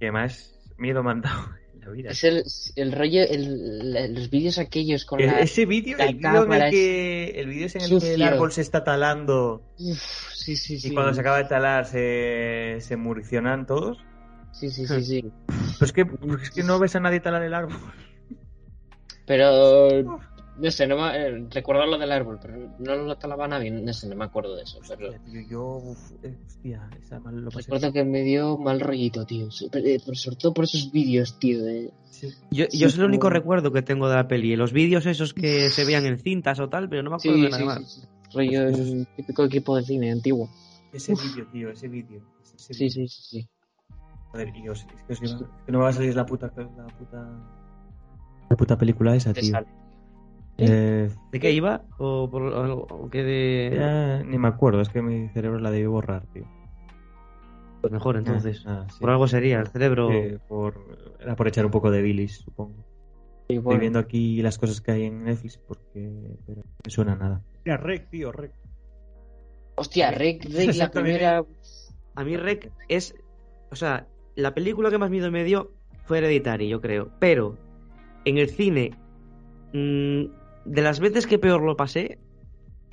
que más miedo me han dado la vida. Es el, el rollo, el, los vídeos aquellos con E- la... Ese vídeo, el vídeo en el que el vídeo es en el que el árbol se está talando Uf, sí, sí, sí. y cuando se acaba de talar se, se muricionan todos. Sí, sí, sí, sí. Pero es que, pues es que no ves a nadie talar el árbol. Pero... No sé, no me, eh, recuerdo lo del árbol, pero no lo talaba nadie, no sé, no me acuerdo de eso. Pero Hostia, tío, yo, uf, eh, hostia, esa mal lo pasé. recuerdo que me dio mal rollito, tío. So- pero, eh, por- sobre todo por esos vídeos, tío. De... Sí. Yo, Sí, yo es el único recuerdo que tengo de la peli. Los vídeos esos que se veían en cintas o tal, pero no me acuerdo Sí, de nada sí, más. sí, sí. Rollo el típico equipo de cine antiguo. Ese vídeo, tío, ese vídeo. Sí, sí, sí, sí. Joder, y os- es que, os iba- es que no me va a salir la puta, la puta, la puta película esa, Te tío. sale. Eh, ¿De qué iba? ¿O, por, o, o qué de...? ya ni me acuerdo, es que mi cerebro la debió borrar, tío. Pues mejor entonces. Ah, ah, sí. Por algo sería, el cerebro. Eh, por, era por echar un poco de bilis, supongo. Y Estoy viendo aquí las cosas que hay en Netflix porque pero no me suena nada. Mira, Rec, tío, Rec. hostia, Rick, Rick, la primera. A mí Rec es... O sea, la película que más miedo me dio fue Hereditary, yo creo. Pero en el cine, mm, de las veces que peor lo pasé,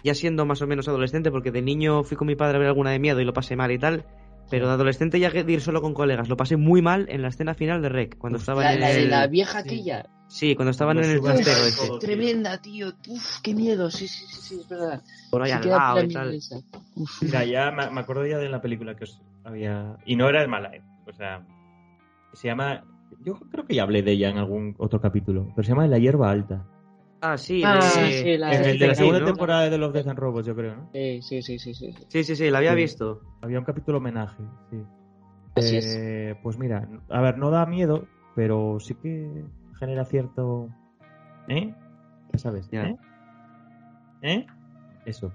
ya siendo más o menos adolescente, porque de niño fui con mi padre a ver alguna de miedo y lo pasé mal y tal, pero de adolescente ya que de ir solo con colegas, lo pasé muy mal en la escena final de Rec, cuando estaban La, en la el... la vieja aquella. Sí, cuando estaban en el trastero todo, ese, todo. Tremenda, tío. Uf, qué miedo. Sí, sí, sí, sí, es verdad. por Sí al lado y tal. Mira, ya me, me acuerdo ya de la película que os había. Y no era el mala, ¿eh? O sea, se llama. Yo creo que ya hablé de ella en algún otro capítulo, pero se llama La hierba alta. Ah, sí, Ah, de- sí, la Es de el de la segunda ¿no? temporada de los Death and Robots, yo creo, ¿no? Sí, sí, sí, sí, sí. Sí, sí, sí, la había Sí. visto. Había un capítulo homenaje, sí. Así es. Eh, Pues mira, a ver, no da miedo, pero sí que genera cierto. ¿Eh? Ya sabes, Ya. ¿eh? ¿Eh? Eso.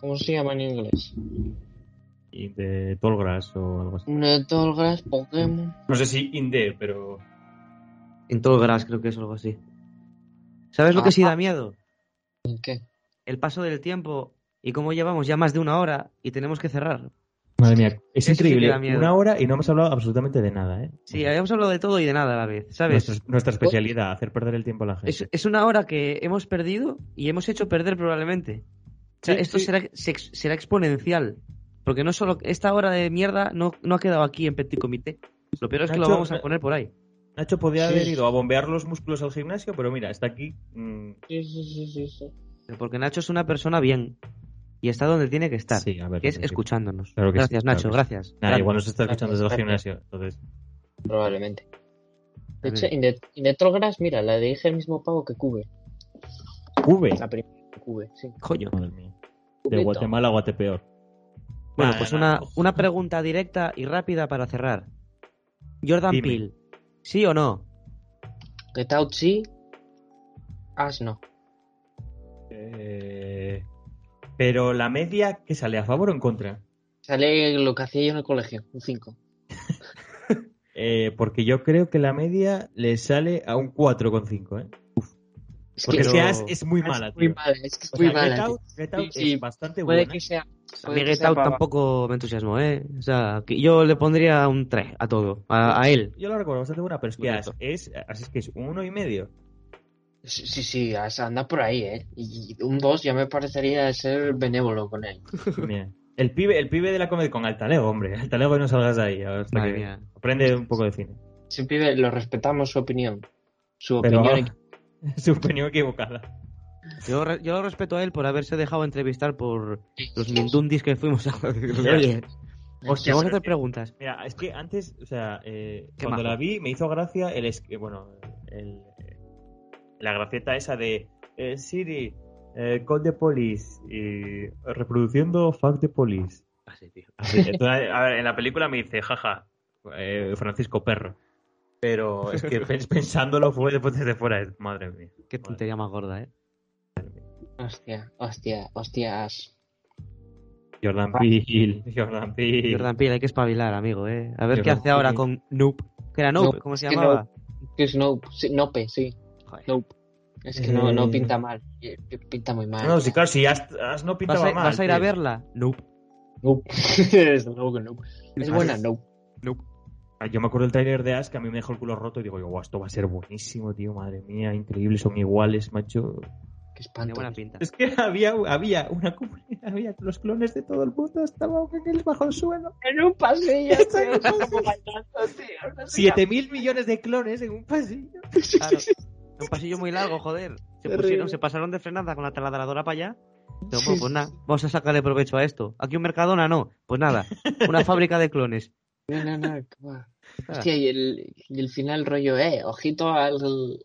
¿Cómo se llama en inglés? Y de Tallgrass o algo así. Netolgas, Pokémon. No sé si Inde, pero. En todo Gras creo que es algo así. ¿Sabes lo que sí da miedo? ¿En qué? El paso del tiempo y cómo llevamos ya más de una hora y tenemos que cerrar. Madre mía, es Eso increíble. Una hora y no hemos hablado absolutamente de nada, ¿eh? Sí, habíamos hablado de todo y de nada a la vez, ¿sabes? Nuestra, nuestra especialidad, hacer perder el tiempo a la gente. Es, es una hora que hemos perdido y hemos hecho perder probablemente. O sea, Sí, esto sí. Será, se- será exponencial. Porque no solo esta hora de mierda no, no ha quedado aquí en Petit Comité. Lo peor es que lo vamos a poner por ahí. Nacho podía Sí. haber ido a bombear los músculos al gimnasio, pero mira, está aquí. mm, Sí, sí, sí, sí, sí. Porque Nacho es una persona bien. Y está donde tiene que estar. Sí, a ver. que es sí. escuchándonos. Claro que sí, gracias, Nacho, gracias. Nah, Grande. igual nos está escuchando desde el gimnasio. Entonces, Probablemente. De hecho, Netolgas, mira, la dije el mismo pago que Cube. V. La primera que Cube, sí. Coño. Madre mía. De Cubito. Guatemala a Guatepeor. Bueno, pues una, una pregunta directa y rápida para cerrar. Jordan Dime. Peele, ¿sí o no? Get Out sí. As no. Eh, Pero la media, que sale? ¿A favor o en contra? Sale lo que hacía yo en el colegio, un 5. Eh, porque yo creo que la media le sale a un 4,5, ¿eh? Es Porque que Pero- Seas es muy mala, es muy tío. mala, es que es O muy sea, mala. Get. Out, Get Out Sí, sí. es bastante Puede buena. que sea. A mí Get Out pava. tampoco me entusiasmó, ¿eh? O sea, que yo le pondría un 3 a todo, a, a él. Yo la recuerdo bastante buena, pero es que Bonito. Es, así es que es un uno y medio. Sí, sí, sí, As anda por ahí, ¿eh? Y un 2 ya me parecería ser benévolo con él. Bien. El pibe, el pibe de la comedia con Altalego, hombre. Altalego no salgas de ahí. Hasta Madre que mía. aprende un poco de cine. Siempre lo respetamos su opinión. Su Pero opinión. su opinión equivocada. Yo, re- yo lo respeto a él por haberse dejado entrevistar por los mindundis que fuimos a... Oye, vamos a hacer preguntas. Mira, es que antes, o sea, eh, cuando majo. la vi me hizo gracia el, es- eh, bueno, el, la gracieta esa de eh, Siri, eh, call the police y reproduciendo fuck the police. Así, tío. Así, entonces, a ver, en la película me dice, jaja, eh, Francisco Perro. Pero es que pens- pensándolo fue después desde fuera, madre mía. Qué tontería más gorda, ¿eh? Hostia, hostia, hostias. Jordan Peele, Jordan Peele. Jordan Peele, hay que espabilar, amigo, ¿eh? A ver qué hace ahora con Nope. ¿Qué era Nope? Nope, ¿Cómo se llamaba? Que es Nope, sí, Nope, sí. Joder. Nope. Es que no, no Eh. pinta mal. eh, Pinta muy mal. No, sí, claro, si As, As no ¿Vas pintaba a, mal. vas a ir a verla? Nope. Nope. Nope. Es buena, es- Nope. Ah, Yo me acuerdo del trailer de Ash que a mí me dejó el culo roto y digo, "Guau, esto va a ser buenísimo, tío, madre mía, increíble, son iguales, macho. Espanto. buena pinta. Es que había, había una comunidad, había los clones de todo el mundo, estaban en el bajo el suelo. En un pasillo, Está en un tío, Siete mil millones de clones en un pasillo. Claro. Un pasillo muy largo, joder. Se, pusieron, se pasaron de frenada con la taladradora para allá. Bueno, pues nada, vamos a sacarle provecho a esto. ¿Aquí un Mercadona? No. Pues nada, una fábrica de clones. No, no, no, qué va. Hostia, y el, y el final rollo, eh, ojito al,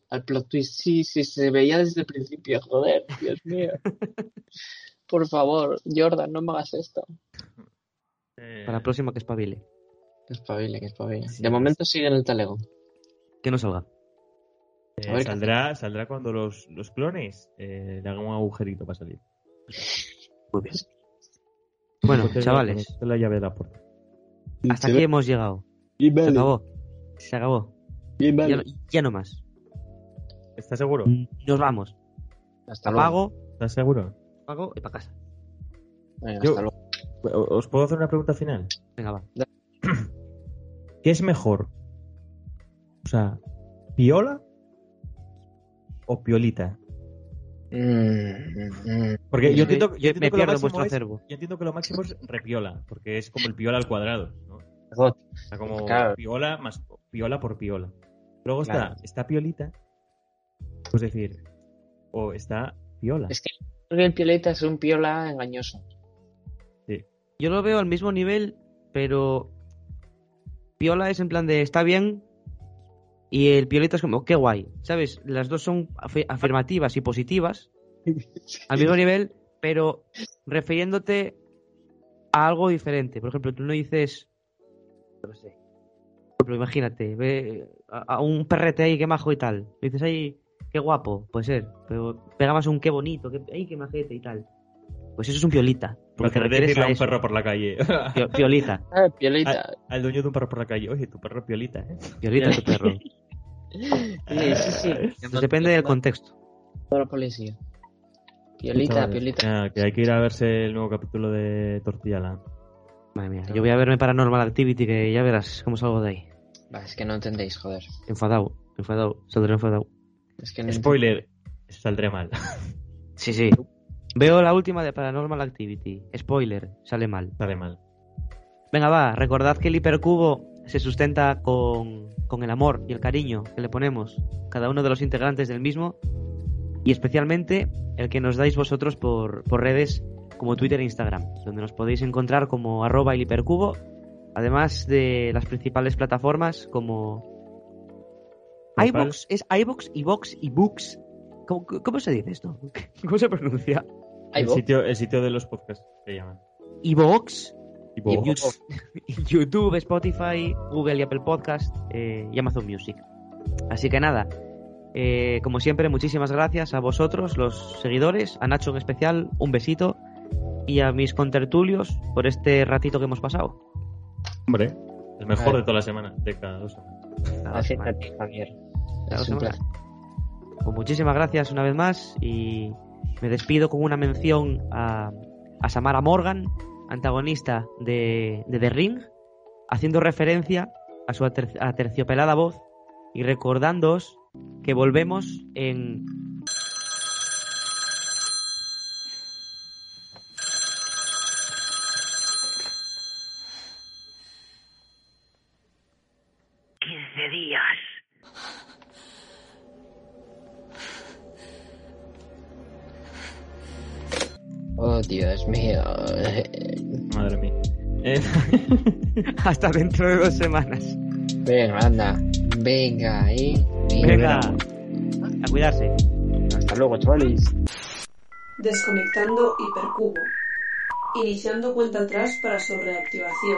al plot twist. Sí, sí, se veía desde el principio, joder, Dios mío. Por favor, Jordan, no me hagas esto. Para la próxima que espabile. Que espabile, que espabile. Sí, De momento sigue en el talego. Que no salga. Eh, ver saldrá, saldrá cuando los, los clones eh, le hagan un agujerito para salir. Muy bien. Bueno, chavales, la llave de la puerta. Hasta aquí hemos llegado. Y Se acabó. Se acabó. Y. Ya, no, ya no más. ¿Estás seguro? Nos vamos. Hasta luego. Apago, ¿Estás seguro? apago y para casa. Venga, Yo- hasta luego. ¿O- ¿Os puedo hacer una pregunta final? Venga, va. ¿Qué es mejor? O sea, ¿piola o piolita? Mm, mm, Porque yo entiendo, yo yo entiendo me que lo pierdo en máximo vuestro es- acervo. yo entiendo que lo máximo es repiola, porque es como el piola al cuadrado, ¿no? Sea, como Claro. piola más piola por piola. Luego Claro. está, está piolita, pues decir, o está piola. Es que creo que el pioleta es un piola engañoso. Yo lo veo al mismo nivel, pero Piola es en plan de está bien y el Piolita es como qué guay, ¿sabes? Las dos son afi- afirmativas y positivas al mismo nivel, pero refiriéndote a algo diferente. Por ejemplo, tú no dices, qué sé, por ejemplo, imagínate, ve a, a un perrete ahí, qué majo y tal. Dices ahí, qué guapo, puede ser, pero pega más un qué bonito, qué, ay, qué majete y tal. Pues eso es un Piolita. Porque refieres decirle a a un eso. perro por la calle. Pio- Piolita. Ah, piolita. al, al dueño de un perro por la calle. Oye, tu perro piolita, ¿eh? Piolita tu perro. Sí, sí, sí. Pues depende del contexto. Toda la policía. Piolita, piolita. ah, que hay que ir a verse el nuevo capítulo de Tortilla Land. Madre mía, yo voy a verme Paranormal Activity que ya verás cómo salgo de ahí. Va, es que no entendéis, joder. Enfadado, enfadado, saldré enfadado. Es que no Spoiler, saldré mal. Sí, sí. Veo la última de Paranormal Activity. Spoiler, sale mal. Sale mal. Venga, va, recordad que el hipercubo se sustenta con, con el amor y el cariño que le ponemos cada uno de los integrantes del mismo y especialmente el que nos dais vosotros por, por redes como Twitter e Instagram, donde nos podéis encontrar como arroba el hipercubo, además de las principales plataformas como iVox, es iVox, iVox y Books. ¿Cómo, cómo se dice esto? ¿Cómo se pronuncia? El sitio, el sitio de los podcasts se llaman. Yu- YouTube, Spotify, Google y Apple Podcast eh, y Amazon Music. Así que nada, eh, como siempre, muchísimas gracias a vosotros, los seguidores, a Nacho en especial, un besito y a mis contertulios por este ratito que hemos pasado. hombre, el mejor de toda la semana, de cada dos semanas. Javier. Pues muchísimas gracias una vez más y me despido con una mención a, a Samara Morgan, antagonista de, de The Ring, haciendo referencia a su ater- aterciopelada voz y recordándoos que volvemos en Oh, Dios mío. Madre mía. Eh, hasta dentro de dos semanas. Venga, anda. Venga, eh. Venga, a cuidarse. Hasta luego, chavales. Desconectando hipercubo. Iniciando cuenta atrás para su reactivación.